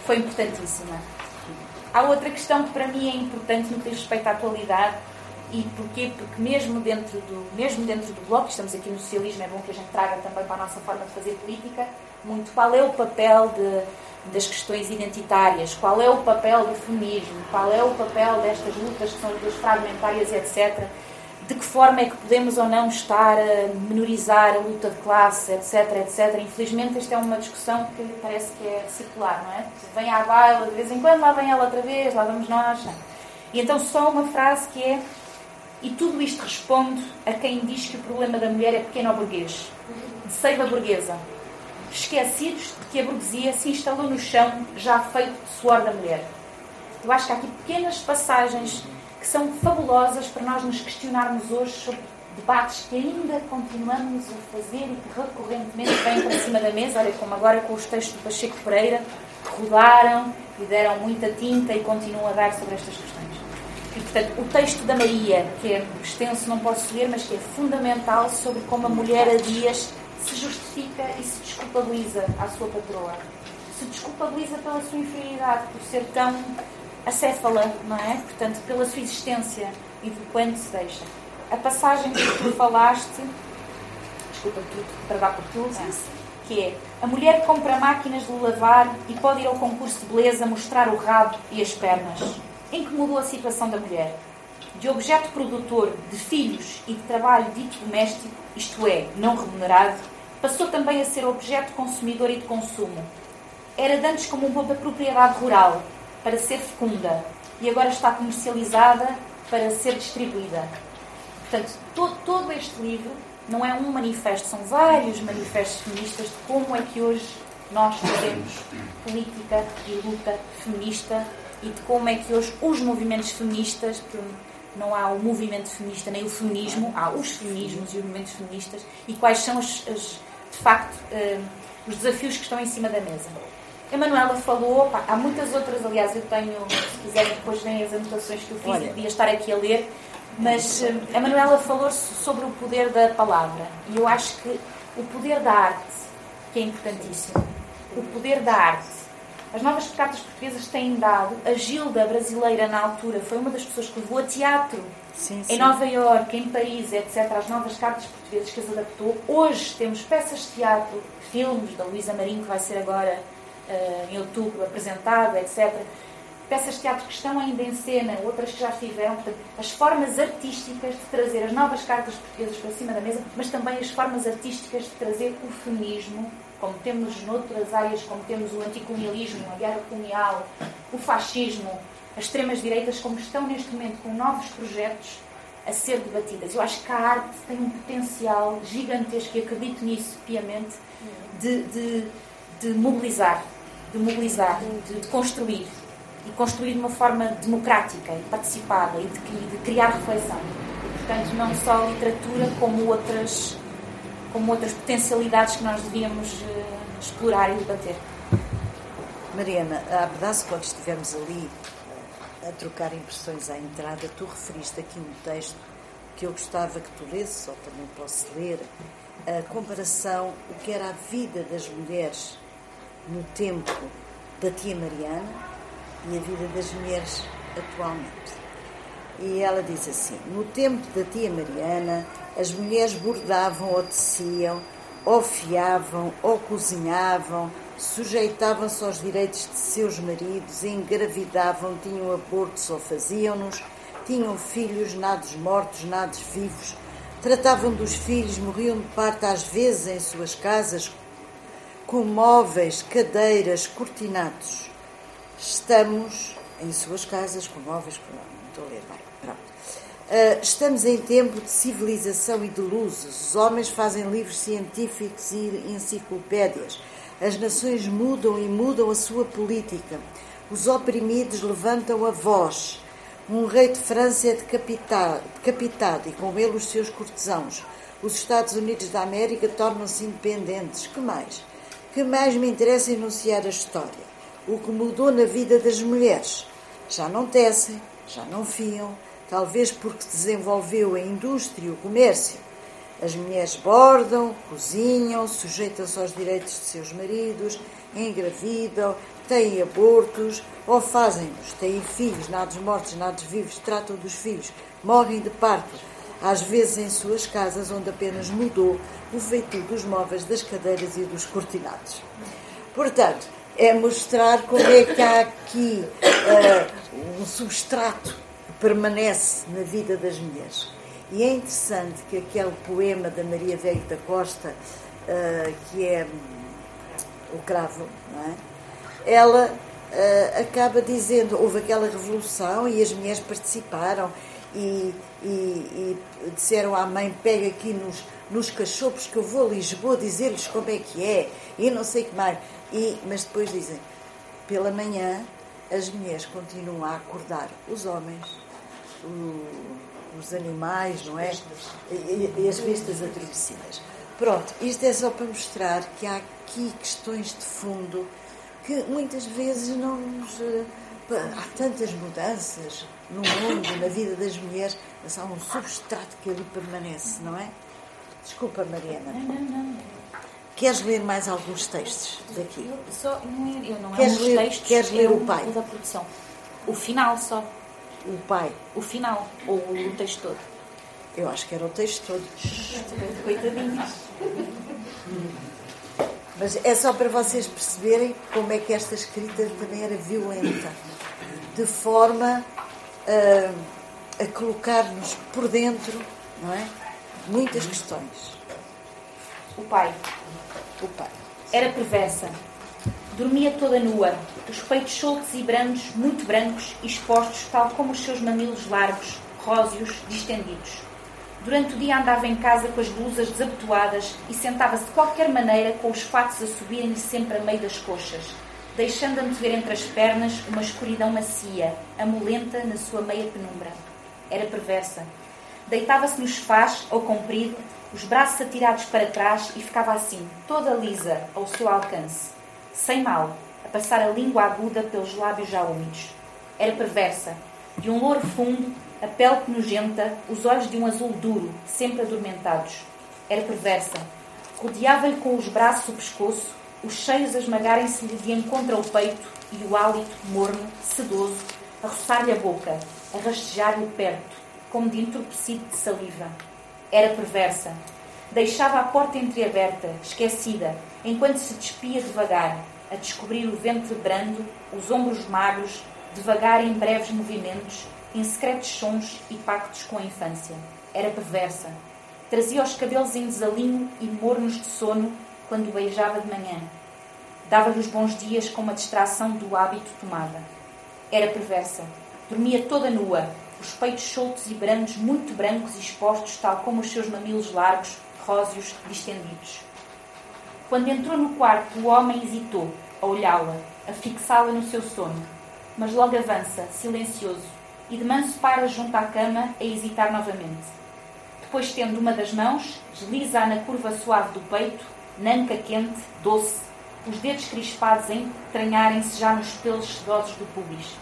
foi importantíssima. Há outra questão que para mim é importante no que diz respeito à atualidade, e porquê? Porque mesmo dentro do, mesmo dentro do Bloco, estamos aqui no socialismo, é bom que a gente traga também para a nossa forma de fazer política, muito qual é o papel de, das questões identitárias, qual é o papel do feminismo, qual é o papel destas lutas que são as fragmentárias, etc. De que forma é que podemos ou não estar a menorizar a luta de classe, etc, etc. Infelizmente, esta é uma discussão que parece que é circular, não é? Vem à baila, de vez em quando, lá vem ela outra vez, lá vamos nós. E então, só uma frase que é e tudo isto responde a quem diz que o problema da mulher é pequeno burguês, de seiva burguesa, esquecidos de que a burguesia se instalou no chão já feito de suor da mulher. Eu acho que há aqui pequenas passagens que são fabulosas para nós nos questionarmos hoje sobre debates que ainda continuamos a fazer e que recorrentemente vêm para cima da mesa, olha como agora com os textos do Pacheco Pereira, que rodaram e deram muita tinta e continuam a dar sobre estas questões. E, portanto, o texto da Maria, que é extenso, não posso ler, mas que é fundamental sobre como a mulher a dias se justifica e se desculpabiliza à sua patroa. Se desculpabiliza pela sua inferioridade, por ser tão acéfala, não é? Portanto, pela sua existência e do quanto se deixa. A passagem que tu falaste, desculpa, tudo, para dar por tudo, que é a mulher compra máquinas de lavar e pode ir ao concurso de beleza mostrar o rabo e as pernas em que mudou a situação da mulher. De objeto produtor de filhos e de trabalho dito doméstico, isto é, não remunerado, passou também a ser objeto consumidor e de consumo. Era de antes como uma propriedade rural, para ser fecunda, e agora está comercializada para ser distribuída. Portanto, todo, todo este livro não é um manifesto, são vários manifestos feministas de como é que hoje nós fazemos política e luta feminista e de como é que hoje os movimentos feministas, porque não há o movimento feminista nem o feminismo, há os feminismos e os movimentos feministas, e quais são, as, as de facto, uh, os desafios que estão em cima da mesa. A Manuela falou, pá, há muitas outras, aliás, eu tenho, se quiserem, depois vêm as anotações que eu fiz Olha. e podia estar aqui a ler, mas eh, a Manuela falou sobre o poder da palavra e eu acho que o poder da arte, que é importantíssimo, o poder da arte. As novas cartas portuguesas têm dado, a Gilda brasileira na altura foi uma das pessoas que levou a teatro sim, sim. em Nova Iorque, em Paris, etc., as novas cartas portuguesas que as adaptou. Hoje temos peças de teatro, filmes da Luísa Marinho, que vai ser agora uh, em outubro apresentada, etc. Peças de teatro que estão ainda em cena, outras que já estiveram. Portanto, as formas artísticas de trazer as novas cartas portuguesas para cima da mesa, mas também as formas artísticas de trazer o feminismo, como temos noutras áreas, como temos o anticolonialismo, a guerra colonial, o fascismo, as extremas-direitas, como estão neste momento com novos projetos a ser debatidas. Eu acho que a arte tem um potencial gigantesco, e acredito nisso piamente, de, de, de mobilizar de mobilizar, de, de, construir. E construir de uma forma democrática e participada e de, de criar reflexão. Portanto, não só literatura, como outras, como outras potencialidades que nós devíamos uh, explorar e debater. Mariana, há pedaço, quando estivemos ali eh, a trocar impressões à entrada, tu referiste aqui um texto que eu gostava que tu lesses, ou também posso ler, a comparação, o que era a vida das mulheres no tempo da tia Mariana e a vida das mulheres atualmente. E ela diz assim: No tempo da tia Mariana, as mulheres bordavam ou teciam, ou fiavam, ou cozinhavam, sujeitavam-se aos direitos de seus maridos, engravidavam, tinham abortos ou faziam-nos, tinham filhos, nados mortos, nados vivos, tratavam dos filhos, morriam de parte às vezes em suas casas, com móveis, cadeiras, cortinados. Estamos em suas casas com móveis, não estou a ler bem, pronto. Uh, estamos em tempo de civilização e de luzes. Os homens fazem livros científicos e enciclopédias. As nações mudam e mudam a sua política. Os oprimidos levantam a voz. Um rei de França é decapitado, decapitado e com ele os seus cortesãos. Os Estados Unidos da América tornam-se independentes. Que mais? que mais me interessa enunciar a história. O que mudou na vida das mulheres. Já não tecem, já não fiam, talvez porque desenvolveu a indústria e o comércio. As mulheres bordam, cozinham, sujeitam-se aos direitos de seus maridos, engravidam, têm abortos ou fazem-nos, têm filhos, nados mortos, nados vivos, tratam dos filhos, morrem de parto, às vezes em suas casas, onde apenas mudou o feitio dos móveis, das cadeiras e dos cortinados. Portanto, é mostrar como é que há aqui uh, um substrato permanece na vida das mulheres. E é interessante que aquele poema da Maria Velho da Costa, uh, que é O Cravo, é? ela uh, acaba dizendo: houve aquela revolução e as mulheres participaram e, e, e disseram à mãe: pega aqui nos nos cachorros que eu vou a Lisboa dizer-lhes como é que é e não sei que mais. E, mas depois dizem, pela manhã as mulheres continuam a acordar os homens, o, os animais, não é? E, e as bestas adormecidas. Pronto, isto é só para mostrar que há aqui questões de fundo que muitas vezes não nos. Eh, há tantas mudanças no mundo, na vida das mulheres, mas há um substrato que ali permanece, não é? Desculpa, Mariana. Não, não, não. Queres ler mais alguns textos daqui? Eu, só, não, eu não queres é ler, textos, queres ler o pai? O da produção. O final só. O pai? O final, ou o texto todo? Eu acho que era o texto todo. [laughs] Coitadinhos. Mas é só para vocês perceberem como é que esta escrita também era violenta, de forma a, a colocar-nos por dentro, não é? muitas questões. O pai. O pai. Era perversa. Dormia toda nua, os peitos soltos e brancos, muito brancos, expostos, tal como os seus mamilos largos, róseos, distendidos. Durante o dia andava em casa com as blusas desabotoadas e sentava-se de qualquer maneira com os fatos a subirem-lhe sempre a meio das coxas, deixando ver entre as pernas uma escuridão macia, amolenta na sua meia penumbra. Era perversa, Deitava-se no sofás, ou comprido, os braços atirados para trás e ficava assim, toda lisa, ao seu alcance. Sem mal, a passar a língua aguda pelos lábios já úmidos. Era perversa, de um louro fundo, a pele penugenta, os olhos de um azul duro, sempre adormentados. Era perversa. Rodeava-lhe com os braços o pescoço, os cheios a esmagarem-se-lhe de encontro ao peito e o hálito, morno, sedoso, a roçar-lhe a boca, a rastejar-lhe perto, como de entorpecido de saliva. Era perversa. Deixava a porta entreaberta, esquecida, enquanto se despia devagar, a descobrir o ventre brando, os ombros magros, devagar em breves movimentos, em secretos sons e pactos com a infância. Era perversa. Trazia os cabelos em desalinho e mornos de sono quando beijava de manhã. Dava-lhe os bons dias com uma distração do hábito tomada. Era perversa. Dormia toda nua, os peitos soltos e brandos, muito brancos e expostos, tal como os seus mamilos largos, róseos, distendidos. Quando entrou no quarto, o homem hesitou a olhá-la, a fixá-la no seu sono, mas logo avança, silencioso, e de manso para junto à cama a hesitar novamente. Depois, tendo uma das mãos, desliza-a na curva suave do peito, nanca quente, doce, os dedos crispados a entranharem-se já nos pelos sedosos do pubis.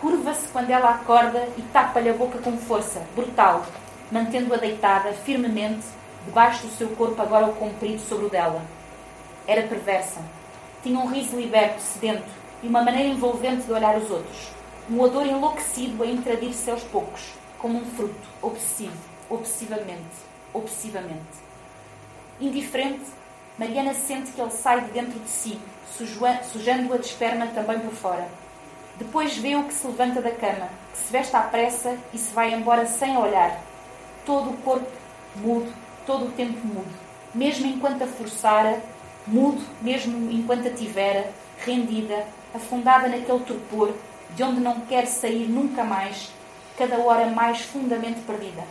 Curva-se quando ela acorda e tapa-lhe a boca com força, brutal, mantendo-a deitada firmemente debaixo do seu corpo agora o comprido sobre o dela. Era perversa. Tinha um riso liberto, sedento, e uma maneira envolvente de olhar os outros. Um odor enlouquecido a intradir-se aos poucos, como um fruto, obsessivo, obsessivamente, obsessivamente. Indiferente, Mariana sente que ele sai de dentro de si, sujando-a de esperma também por fora. Depois vê-o que se levanta da cama, que se veste à pressa e se vai embora sem olhar. Todo o corpo mudo, todo o tempo mudo, mesmo enquanto a forçara, mudo, mesmo enquanto a tivera, rendida, afundada naquele torpor, de onde não quer sair nunca mais, cada hora mais fundamente perdida.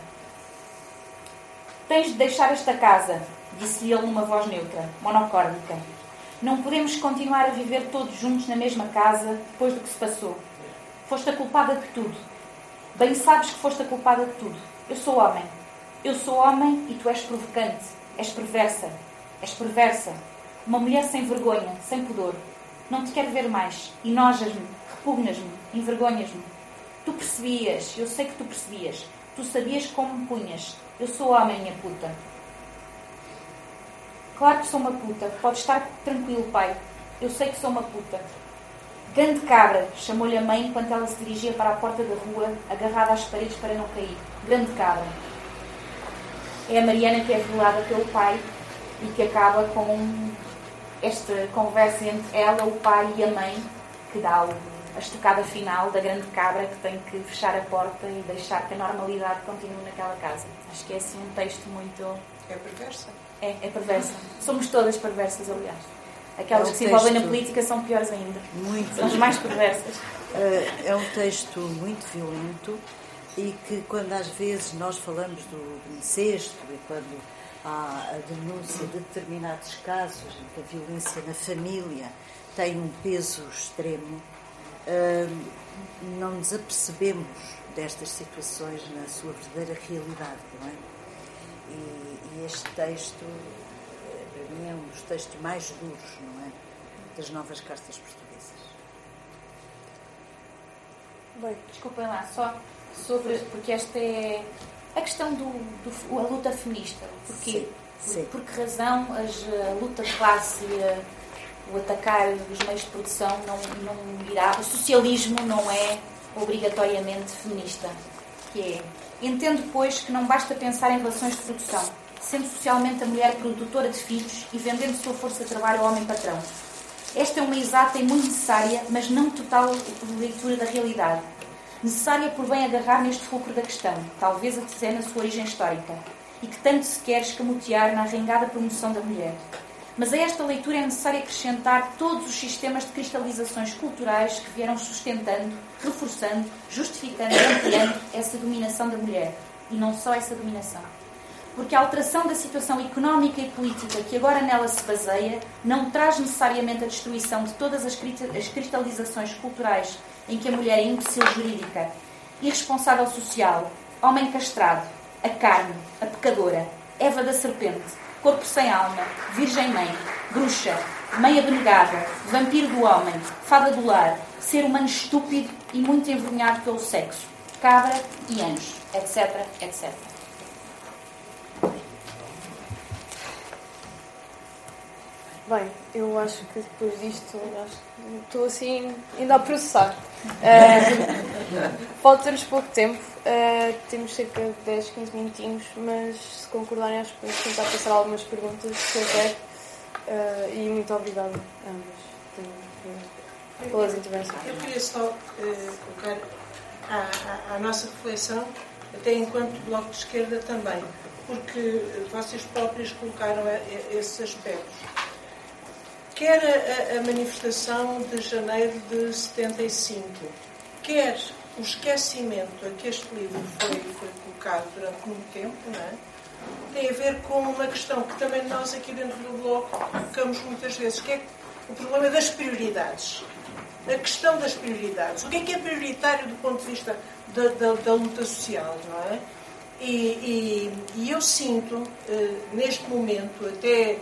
Tens de deixar esta casa, disse-lhe ele numa voz neutra, monocórdica. Não podemos continuar a viver todos juntos na mesma casa depois do que se passou. Foste a culpada de tudo. Bem sabes que foste a culpada de tudo. Eu sou homem. Eu sou homem e tu és provocante, és perversa, és perversa. Uma mulher sem vergonha, sem pudor. Não te quero ver mais. Enojas-me, repugnas-me, envergonhas-me. Tu percebias, eu sei que tu percebias. Tu sabias como me punhas. Eu sou homem, minha puta. Claro que sou uma puta. Pode estar tranquilo, pai. Eu sei que sou uma puta. Grande cabra, chamou-lhe a mãe enquanto ela se dirigia para a porta da rua, agarrada às paredes para não cair. Grande cabra. É a Mariana que é violada pelo pai e que acaba com esta conversa entre ela, o pai e a mãe, que dá a estocada final da grande cabra que tem que fechar a porta e deixar que a normalidade continue naquela casa. Acho que é assim um texto muito. É perversa. É, é perversa. Somos todas perversas, aliás. Aquelas é um que se envolvem na política são piores ainda. Muito. São as mais perversas. [laughs] É um texto muito violento e que quando às vezes nós falamos do, do incesto e quando há a denúncia de determinados casos em que a violência na família tem um peso extremo, hum, não nos apercebemos destas situações na sua verdadeira realidade, não é? E, e este texto, para mim, é um dos textos mais duros, não é? Das novas cartas portuguesas. Bem, desculpem lá, só sobre. porque esta é a questão do, do a luta feminista. Porquê? Sim, sim. Por, por que razão as, a luta de classe e a, o atacar os meios de produção não, não irá. O socialismo não é obrigatoriamente feminista. Que é. Entendo, pois, que não basta pensar em relações de produção, sendo socialmente a mulher produtora de filhos e vendendo sua força de trabalho ao homem patrão. Esta é uma exata e muito necessária, mas não total leitura da realidade necessária por bem agarrar neste fulcro da questão, talvez até na sua origem histórica, e que tanto se quer escamotear na arrengada promoção da mulher. Mas a esta leitura é necessário acrescentar todos os sistemas de cristalizações culturais que vieram sustentando, reforçando, justificando e ampliando essa dominação da mulher. E não só essa dominação. Porque a alteração da situação económica e política que agora nela se baseia não traz necessariamente a destruição de todas as cristalizações culturais em que a mulher é imbecil jurídica, irresponsável social, homem castrado, a carne, a pecadora, Eva da serpente, corpo sem alma, virgem mãe, bruxa, meia abnegada, vampiro do homem, fada do lar, ser humano estúpido e muito envergonhado pelo sexo, cabra e anjo, etc, etc. Bem, eu acho que depois disto estou assim ainda a processar. Uh, [laughs] Falta-nos pouco tempo, uh, temos cerca de 10, 15 minutinhos, mas se concordarem acho que podemos tentar passar algumas perguntas se houver. Uh, e muito obrigada a ambas pelas intervenções. Eu queria só colocar a nossa reflexão, até enquanto Bloco de Esquerda também, porque vocês próprios colocaram esses aspectos quer a, a, manifestação de janeiro de 75, quer o esquecimento a que este livro foi, foi colocado durante muito tempo, é? tem a ver com uma questão que também nós aqui dentro do Bloco colocamos muitas vezes, que é o problema das prioridades. A questão das prioridades. O que é que é prioritário do ponto de vista da, da, da luta social, não é? E, e, e eu sinto, eh, neste momento, até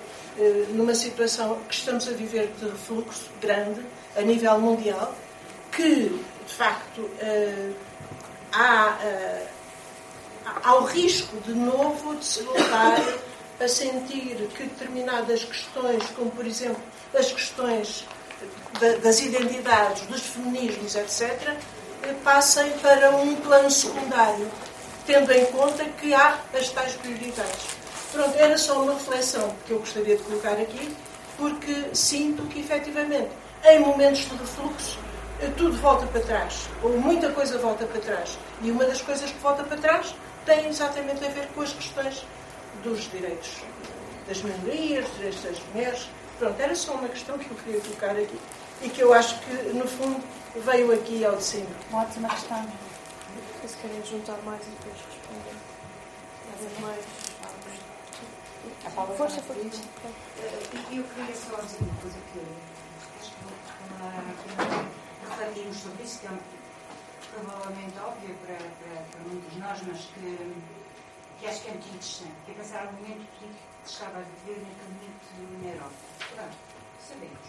numa situação que estamos a viver de refluxo grande a nível mundial, que de facto eh, há, eh, há o risco de novo de se voltar a sentir que determinadas questões, como por exemplo as questões das identidades, dos feminismos, etc., passem para um plano secundário, tendo em conta que há as tais prioridades. Pronto, era só uma reflexão que eu gostaria de colocar aqui, porque sinto que, efetivamente, em momentos de refluxo, tudo volta para trás, ou muita coisa volta para trás. E uma das coisas que volta para trás tem exatamente a ver com as questões dos direitos das minorias, dos direitos das mulheres. Pronto, era só uma questão que eu queria colocar aqui e que eu acho que, no fundo, veio aqui ao de cima. Uma ótima questão. Se querem juntar mais e depois responder. Mais. A Paula força, força. Eu queria só dizer uma coisa que que refletimos sobre isso, que é provavelmente óbvio para, para, para muitos de nós, mas que, que acho que é interessante, que é pensar no momento que estava a viver naquele momento na Europa. Pronto, sabemos.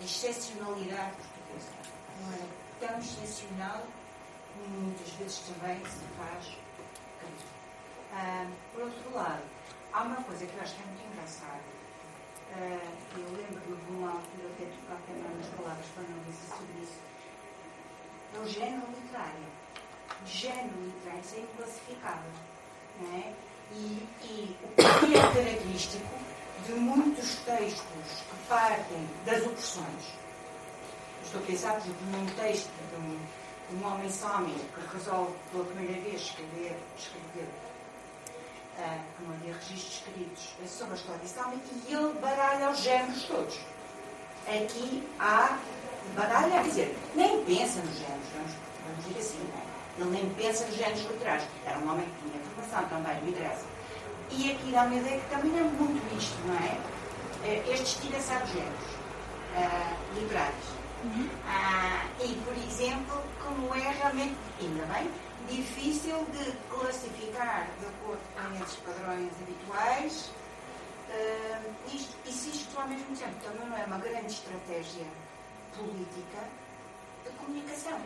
A excepcionalidade portuguesa não era tão excepcional como muitas vezes também se faz. Ah, por outro lado, Há uma coisa que eu acho que é muito engraçada. Uh, eu lembro-me de uma altura ter tocado também nas palavras quando eu disse sobre isso. É o género literário. Género literário, isso é inclassificável. Não é? E, e o que é característico de muitos textos que partem das opressões. Estou a pensar, num texto de um, de um homem sami que resolve pela primeira vez escrever, escrever uh, não havia registros escritos sobre a história islâmica e ele baralha os géneros todos. Aqui há baralha, quer dizer, nem pensa nos géneros, vamos, vamos dizer assim, não é? Ele nem pensa nos géneros literários. Era um homem que tinha formação também, me interessa. E aqui dá uma ideia que também é muito isto, não é? Eh, estes tira-se géneros uh, literários. Uhum. Uh, e, por exemplo, como é realmente, ainda bem, difícil de classificar de acordo com esses padrões habituais. Uh, isto, e se isto ao mesmo tempo também não é uma grande estratégia política de comunicação.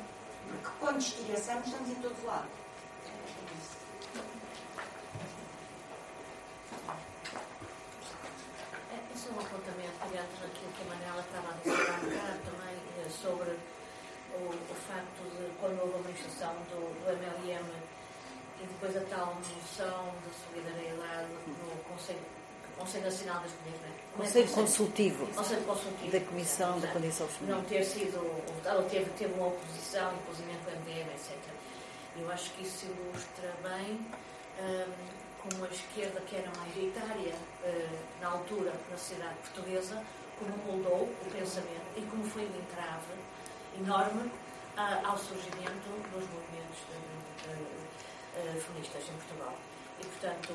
Porque quando estilhaçamos estamos em todo lado. É, isso é um apontamento dentro daquilo que a Manela estava a dizer há também eh, sobre o, o facto de quando houve a manifestação do, do MLM e depois a tal moção de solidariedade no Conselho, Conselho Nacional das Mulheres, não é? Conselho Consultivo, Conselho Consultivo da Comissão da Condição Feminina. Não ter sido votado, teve, teve uma oposição, inclusive com o MDM, etc. Eu acho que isso ilustra bem um, como a esquerda, que era majoritária uh, na altura na sociedade portuguesa, como mudou o pensamento e como foi um entrave enorme ao surgimento dos movimentos feministas em Portugal. E, portanto,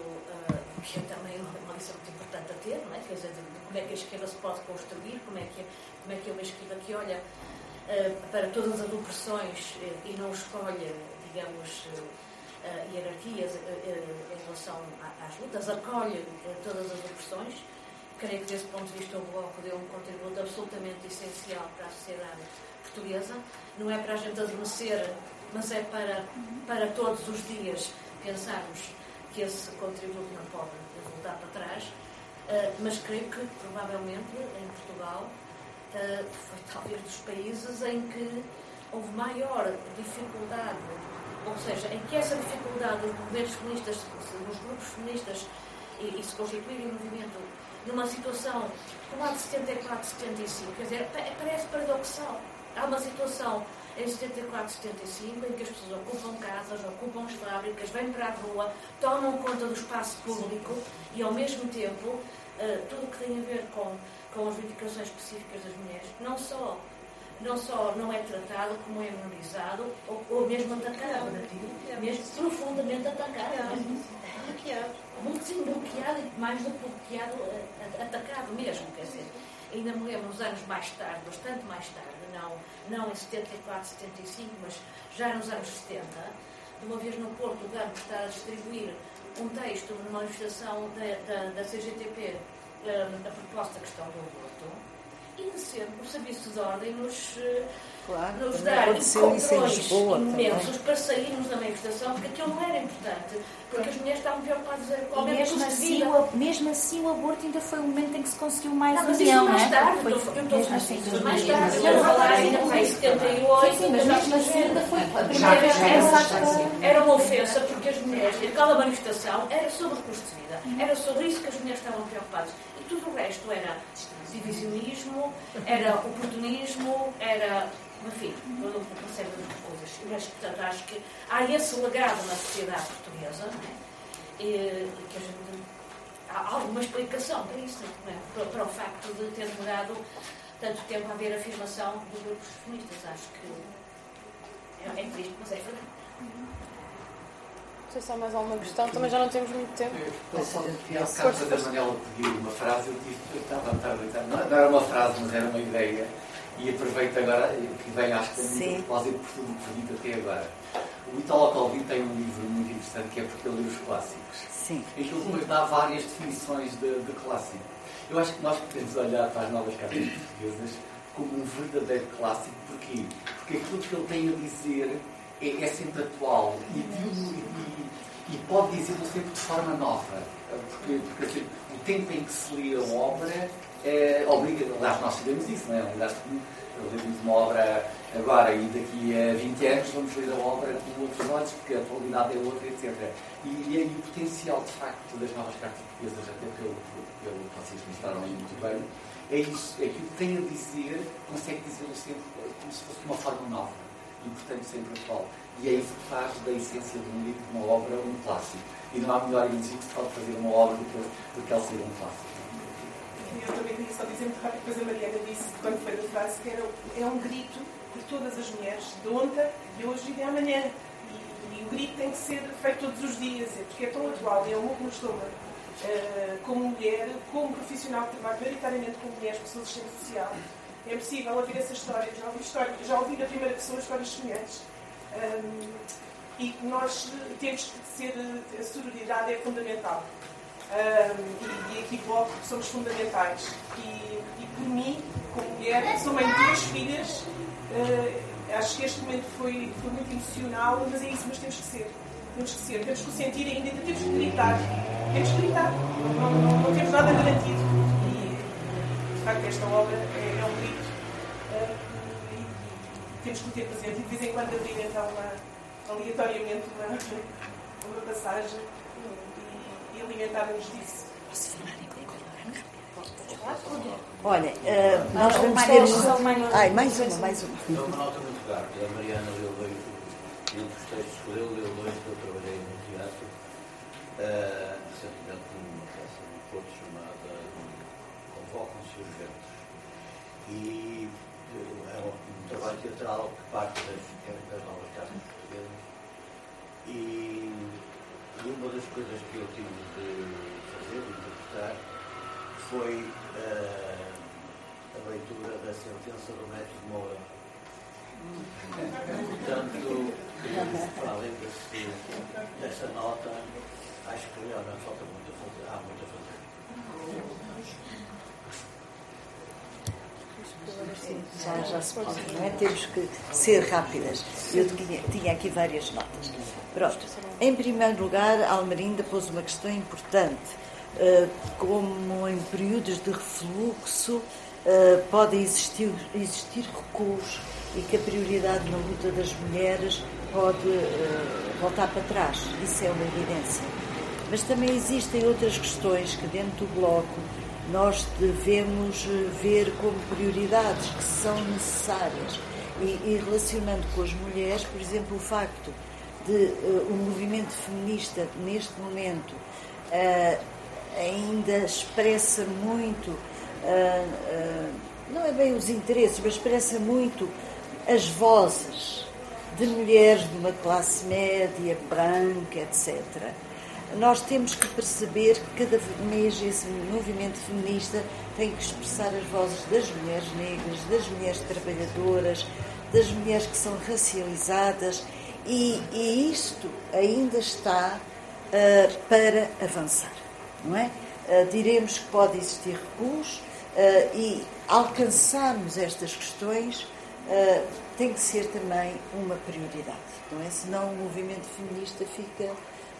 que é também uma lição muito importante a ter, não é? Quer dizer, como é que a esquerda se pode construir, como é que como é, que é uma esquerda que olha para todas as opressões e não escolhe, digamos, hierarquias em relação às lutas, acolhe todas as opressões creio que desse ponto de vista o Bloco deu um contributo absolutamente essencial para a sociedade portuguesa. Não é para a gente adormecer, mas é para, para todos os dias pensarmos que esse contributo não pode voltar para trás. Uh, mas creio que, provavelmente, em Portugal, uh, foi [laughs] talvez dos países em que houve maior dificuldade, ou seja, em que essa dificuldade dos movimentos feministas, dos grupos feministas, e, e se constituírem um movimento numa situação como a de 74, 75, quer dizer, parece paradoxal. Há uma situação em 74, 75 em que as pessoas ocupam casas, ocupam as fábricas, vêm para a rua, tomam conta do espaço público e, ao mesmo tempo, uh, tudo o que tem a ver com, com as reivindicações específicas das mulheres, não só não só não é tratado, como é menorizado ou, ou mesmo atacado. Mesmo profundamente atacado. Bloqueado. Muito sim, bloqueado e mais do que bloqueado, atacado mesmo. Quer dizer, ainda me lembro uns anos mais tarde, bastante mais tarde, não, não em 74, 75, mas já nos anos 70, de uma vez no Porto, o GAMP está a distribuir um texto numa manifestação da, da, CGTP um, a propósito da questão do aborto e sempre o serviço de ordem nos, eh, claro, nos dar controlões imensos para sairmos da manifestação, porque aquilo não era importante, porque as mulheres estavam preocupadas com o mesmo assim, o, mesmo assim o aborto ainda foi o momento em que se conseguiu mais não, união, mais não é? Tarde, foi, eu estou assim, mais tarde, eu vou falar ainda em 78, sim, mas mesmo assim ainda foi a primeira vez que era uma ofensa, porque as mulheres, aquela manifestação era sobre o custo de vida, era sobre isso que as mulheres estavam preocupadas, e tudo o resto era divisionismo, era oportunismo, era, enfim, uma série de coisas. Mas, portanto, acho que há esse legado na sociedade portuguesa, não é? E, que a gente, há alguma explicação para isso, não é? para, para o facto de ter demorado tanto tempo a haver afirmação dos grupos feministas. Acho que é, é triste, mas é verdade sei se há mais alguma questão, também já não temos muito tempo. Eu só que ao bocado da Manela pediu uma frase, eu tive, eu estava, estava, não, não era uma frase, mas era uma ideia, e aproveito agora, que vem acho que tem muito propósito por tudo que dito até agora. O Italo Calvin tem um livro muito interessante que é porque ele lê os clássicos. Sim. Em que ele depois dá várias definições de, de clássico. Eu acho que nós podemos olhar para as novas cartas portuguesas como um verdadeiro clássico. Porquê? Porque aquilo que ele tem a dizer é, é sempre atual e, e, e pode dizê-lo sempre de forma nova. Porque, porque assim, o tempo em que se lê a obra é, obriga, aliás, nós sabemos isso, não é? Aliás, lemos uma obra agora e daqui a 20 anos vamos ler a obra com outros olhos, porque a atualidade é outra, etc. E, e aí o potencial, de facto, das novas cartas portuguesas, até pelo, que vocês mostraram aí muito bem, é isso, é que que tem a dizer, consegue dizê-lo sempre como se fosse uma forma nova e, portanto, sempre atual. E é isso que faz da essência de um livro, de uma obra, um clássico. E não há melhor elogio que se pode fazer uma obra do que, do que ela ser um clássico. Eu também queria só dizer muito rápido, depois a Mariana disse, quando foi da frase, que era, é um grito por todas as mulheres, de ontem, de hoje e de amanhã. E, e, o grito tem que ser feito todos os dias, é porque é tão atual e é um que nos toma. Uh, como mulher, como profissional que trabalha maioritariamente com mulheres, pessoas de assistente social, é possível ouvir essa história. Já ouvi, história, já ouvi na primeira pessoa histórias semelhantes. Um, e nós temos que ser, a sororidade é fundamental. Um, e, e aqui bloco somos fundamentais. E, e por mim, como mulher, sou mãe de duas filhas, uh, acho que este momento foi, foi muito emocional, mas é isso, mas temos que ser. Temos que ser, temos que sentir ainda, temos que gritar. Temos que gritar. Não, não, não temos nada garantido. E, de facto, esta obra é, é um grito temos que ter presente e de vez em quando abrir então uma, aleatoriamente uma, [laughs] uma passagem e, e alimentar-nos disso. Olha, uh, nós vamos ter. Ai, mais uma, mais uma. É uma nota muito rápida. A Mariana leu dois, entre os textos que leu, leu dois que eu trabalhei no teatro. Uh, recentemente numa peça no Porto chamada Convocam-se os Ventos. E trabalho teatral que parte das, das novas casas portuguesas. E, uma das coisas que eu tive de fazer, de interpretar, foi uh, a leitura da sentença do mestre Moura. Portanto, para além dessa nota, acho que realmente falta muito a fazer, há muito a fazer. Já, já se pode, não é? Temos que ser rápidas. Eu tinha, tinha aqui várias notas. Pronto. Em primeiro lugar, a Almerinda pôs uma questão importante. Uh, como em períodos de refluxo uh, podem existir, existir recuos e que a prioridade na luta das mulheres pode uh, voltar para trás. Isso é uma evidência. Mas também existem outras questões que, dentro do bloco, nós devemos eh, ver como prioridades que são necessárias. E, e relacionando com as mulheres, por exemplo, o facto de uh, o movimento feminista, neste momento, uh, ainda expressa muito, uh, não é bem os interesses, mas expressa muito as vozes de mulheres de uma classe média, branca, etc nós temos que perceber que cada mês esse movimento feminista tem que expressar as vozes das mulheres negras, das mulheres trabalhadoras, das mulheres que são racializadas e, e isto ainda está uh, para avançar, não é? Uh, diremos que pode existir recuos uh, e alcançarmos estas questões tem que ser também uma prioridade, não é? Senão o movimento feminista fica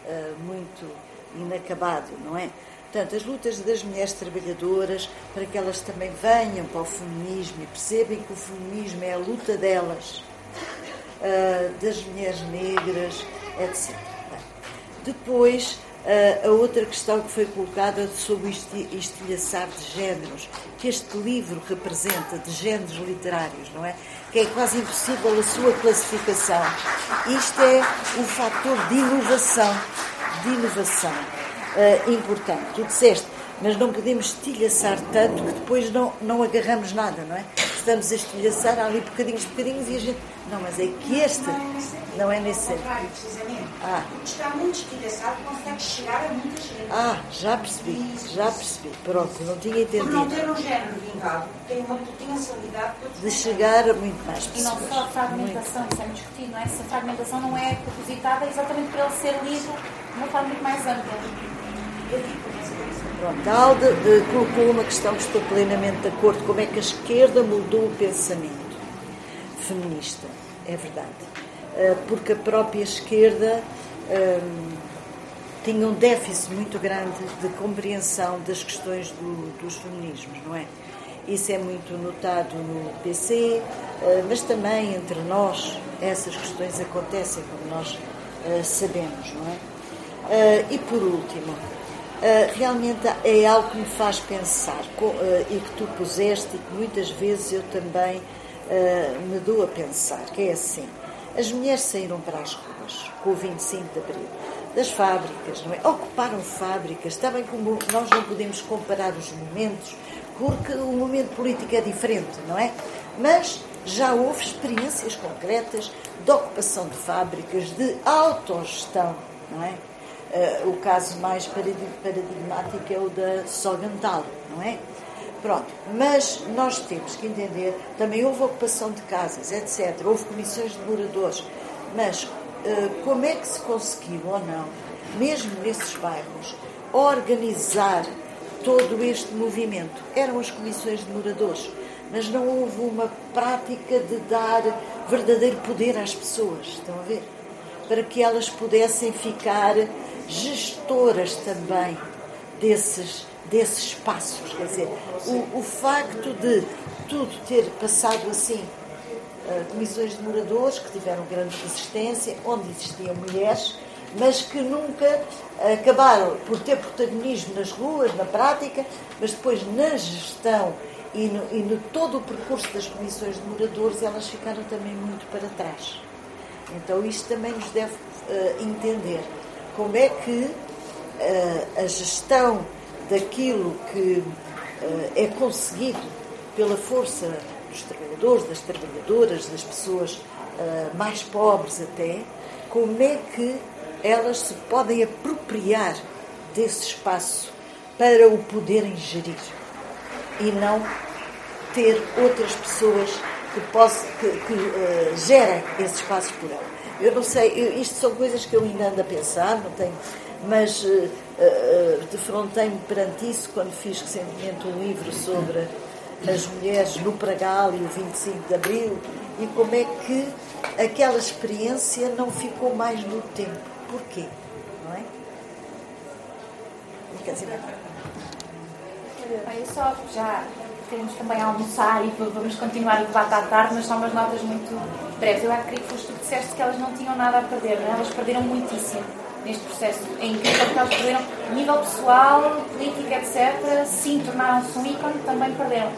uh, muito inacabado, não é? Portanto, as lutas das mulheres trabalhadoras, para que elas também venham para o feminismo e percebem que o feminismo é a luta delas, uh, das mulheres negras, etc. Depois, uh, a outra questão que foi colocada sobre o estilhaçar de géneros, que este livro representa, de géneros literários, não é? Que é quase impossível a sua classificação. Isto é um fator de inovação de inovação uh, importante. Tu disseste, mas não podemos estilhaçar tanto que depois não, não agarramos nada, não é? Estamos a estilhaçar ali bocadinhos, bocadinhos e a gente. Não, mas é que este não é nesse sentido. Ah. Está muito estilhaçado, consegue chegar a muita gente. Ah, já percebi, já percebi. Pronto, não tinha entendido. Por não ter um género vingado, tem uma potencialidade de chegar a muito mais pessoas. E não só a fragmentação, isso é muito discutido, não é? Se a fragmentação não é propositada é exatamente para ele ser lido de uma forma muito mais ampla. Pronto, a Alda colocou uma questão que estou plenamente de acordo, como é que a esquerda mudou o pensamento feminista, é verdade. Ah, porque a própria esquerda um, tinha um déficit muito grande de compreensão das questões do, dos feminismos, não é? Isso é muito notado no PC, ah, mas também entre nós essas questões acontecem, como nós ah, sabemos, não é? E por último, realmente é algo que me faz pensar e que tu puseste e que muitas vezes eu também me dou a pensar, que é assim, as mulheres saíram para as ruas com o 25 de Abril, das fábricas, não é? Ocuparam fábricas, está bem como nós não podemos comparar os momentos, porque o momento político é diferente, não é? Mas já houve experiências concretas de ocupação de fábricas, de autogestão, não é? Uh, o caso mais paradigmático é o da Sogantal, não é? Pronto, mas nós temos que entender, também houve ocupação de casas, etc., houve comissões de moradores, mas uh, como é que se conseguiu ou não, mesmo nesses bairros, organizar todo este movimento? Eram as comissões de moradores, mas não houve uma prática de dar verdadeiro poder às pessoas, estão a ver? Para que elas pudessem ficar gestoras também desses, desses espaços. Quer dizer, o, o facto de tudo ter passado assim, uh, comissões de moradores que tiveram grande resistência, onde existiam mulheres, mas que nunca acabaram por ter protagonismo nas ruas, na prática, mas depois na gestão e no, e no todo o percurso das comissões de moradores, elas ficaram também muito para trás. Então, isto também nos deve uh, entender como é que uh, a gestão daquilo que uh, é conseguido pela força dos trabalhadores, das trabalhadoras, das pessoas uh, mais pobres até, como é que elas se podem apropriar desse espaço para o poderem gerir e não ter outras pessoas que, possam, que, que uh, gerem esse espaço por ela. Eu não sei, eu, isto são coisas que eu ainda ando a pensar, não tenho, mas uh, defrontei-me perante isso quando fiz recentemente um livro sobre as mulheres no Pragal e o 25 de Abril e como é que aquela experiência não ficou mais no tempo. Porquê? Não é? Quer dizer, Bem, só já queremos também almoçar e vamos continuar o debate à tarde, mas são umas notas muito breves. Eu queria que tu disseste que elas não tinham nada a perder, não é? elas perderam muitíssimo neste processo. Incrível que elas perderam, nível pessoal, política, etc. Sim, tornaram-se um ícone, também perderam.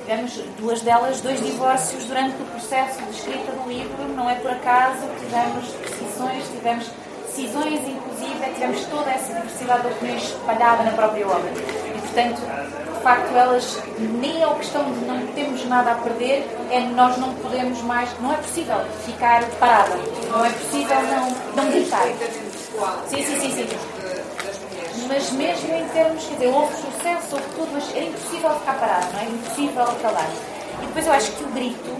Tivemos duas delas, dois divórcios durante o processo de escrita do livro, não é por acaso, tivemos decisões, tivemos decisões, inclusive, tivemos toda essa diversidade de opiniões espalhada na própria obra. E, portanto, de facto, elas, nem é a questão de não termos nada a perder, é nós não podemos mais, não é possível ficar parada, não é possível não, não gritar. Sim, sim, sim, sim. Mas mesmo em termos, quer dizer, houve sucesso, houve tudo, mas era impossível ficar parado, não é? Impossível calar. E depois eu acho que o grito,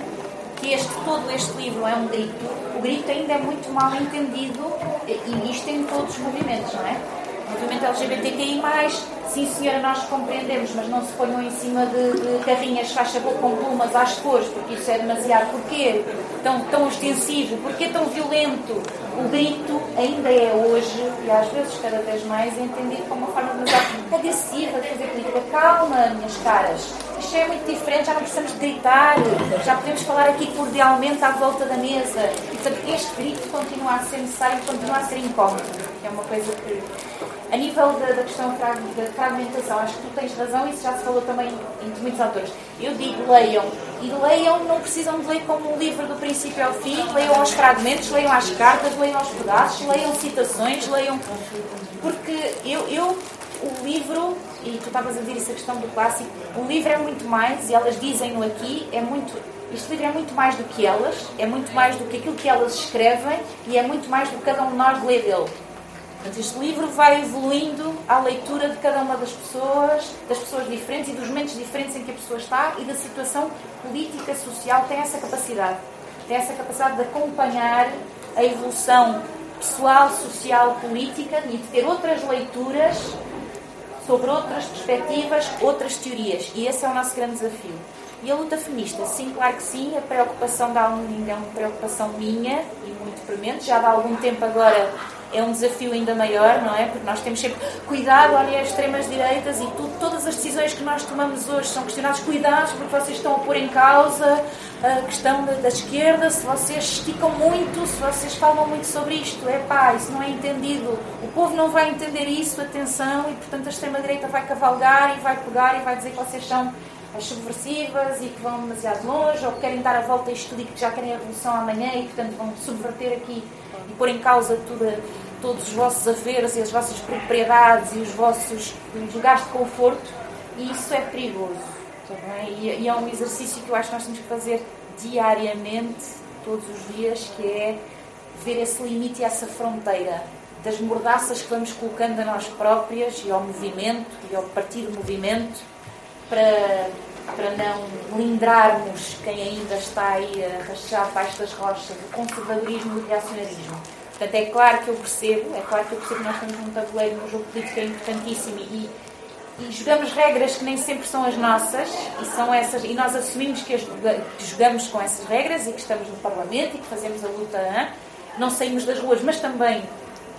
que este, todo este livro é um grito, o grito ainda é muito mal entendido, e isto em todos os movimentos, não é? Movimento LGBTQI, sim senhora, nós compreendemos, mas não se ponham em cima de, de carrinhas, faz favor, com plumas às cores, porque isso é demasiado. Porquê tão, tão ostensivo? Porquê tão violento? O grito ainda é hoje, e às vezes cada vez mais, entendido como uma forma demasiado agressiva de fazer política. Calma, minhas caras. Isto é muito diferente, já não precisamos de gritar, já podemos falar aqui cordialmente à volta da mesa. E, portanto, este grito continua a ser necessário continua a ser incómodo, que é uma coisa que a nível da, da questão da fragmentação, acho que tu tens razão, isso já se falou também em muitos autores. Eu digo, leiam. E leiam, não precisam de ler como um livro do princípio ao fim, leiam aos fragmentos, leiam as cartas, leiam aos pedaços, leiam citações, leiam. Porque eu, eu o livro, e tu estavas a dizer essa questão do clássico, o livro é muito mais, e elas dizem-no aqui, é muito. Este livro é muito mais do que elas, é muito mais do que aquilo que elas escrevem e é muito mais do que cada um de nós lê dele. Portanto, este livro vai evoluindo à leitura de cada uma das pessoas, das pessoas diferentes e dos momentos diferentes em que a pessoa está e da situação política, social. Tem essa capacidade. Tem essa capacidade de acompanhar a evolução pessoal, social, política e de ter outras leituras sobre outras perspectivas, outras teorias. E esse é o nosso grande desafio. E a luta feminista, sim, claro que sim, a preocupação da Almeida é uma preocupação minha e muito premente. Já há algum tempo agora é um desafio ainda maior, não é? Porque nós temos sempre cuidado, olha, as extremas-direitas e tudo, todas as decisões que nós tomamos hoje são questionadas. Cuidados, porque vocês estão a pôr em causa a questão da, da esquerda, se vocês esticam muito, se vocês falam muito sobre isto. É pá, isso não é entendido. O povo não vai entender isso, atenção, e portanto a extrema-direita vai cavalgar e vai pegar e vai dizer que vocês são as subversivas e que vão demasiado longe, ou que querem dar a volta a isto tudo e que já querem a revolução amanhã e, portanto, vão subverter aqui e pôr em causa tudo, todos os vossos haveres e as vossas propriedades e os vossos lugares de conforto, e isso é perigoso. Tá e, e é um exercício que eu acho que nós temos que fazer diariamente, todos os dias, que é ver esse limite e essa fronteira das mordaças que vamos colocando a nós próprias e ao movimento e ao partido movimento para, para não lindrarmos quem ainda está aí a rachar baixo das rochas do conservadorismo e do reacionarismo. Portanto, é claro que eu percebo, é claro que eu percebo que nós temos um tabuleiro no jogo político é importantíssimo e, e jogamos regras que nem sempre são as nossas e são essas e nós assumimos que, as, que jogamos com essas regras e que estamos no Parlamento e que fazemos a luta, hein? não saímos das ruas, mas também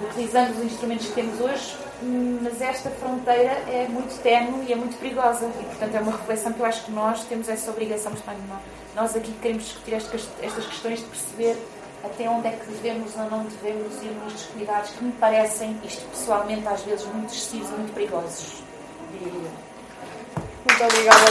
utilizamos os instrumentos que temos hoje mas esta fronteira é muito tenue e é muito perigosa e portanto é uma reflexão que eu acho que nós temos essa obrigação nós aqui queremos discutir estas questões de perceber até onde é que devemos ou não devemos ir nos cuidados que me parecem, isto pessoalmente às vezes muito excessivos e muito perigosos muito obrigada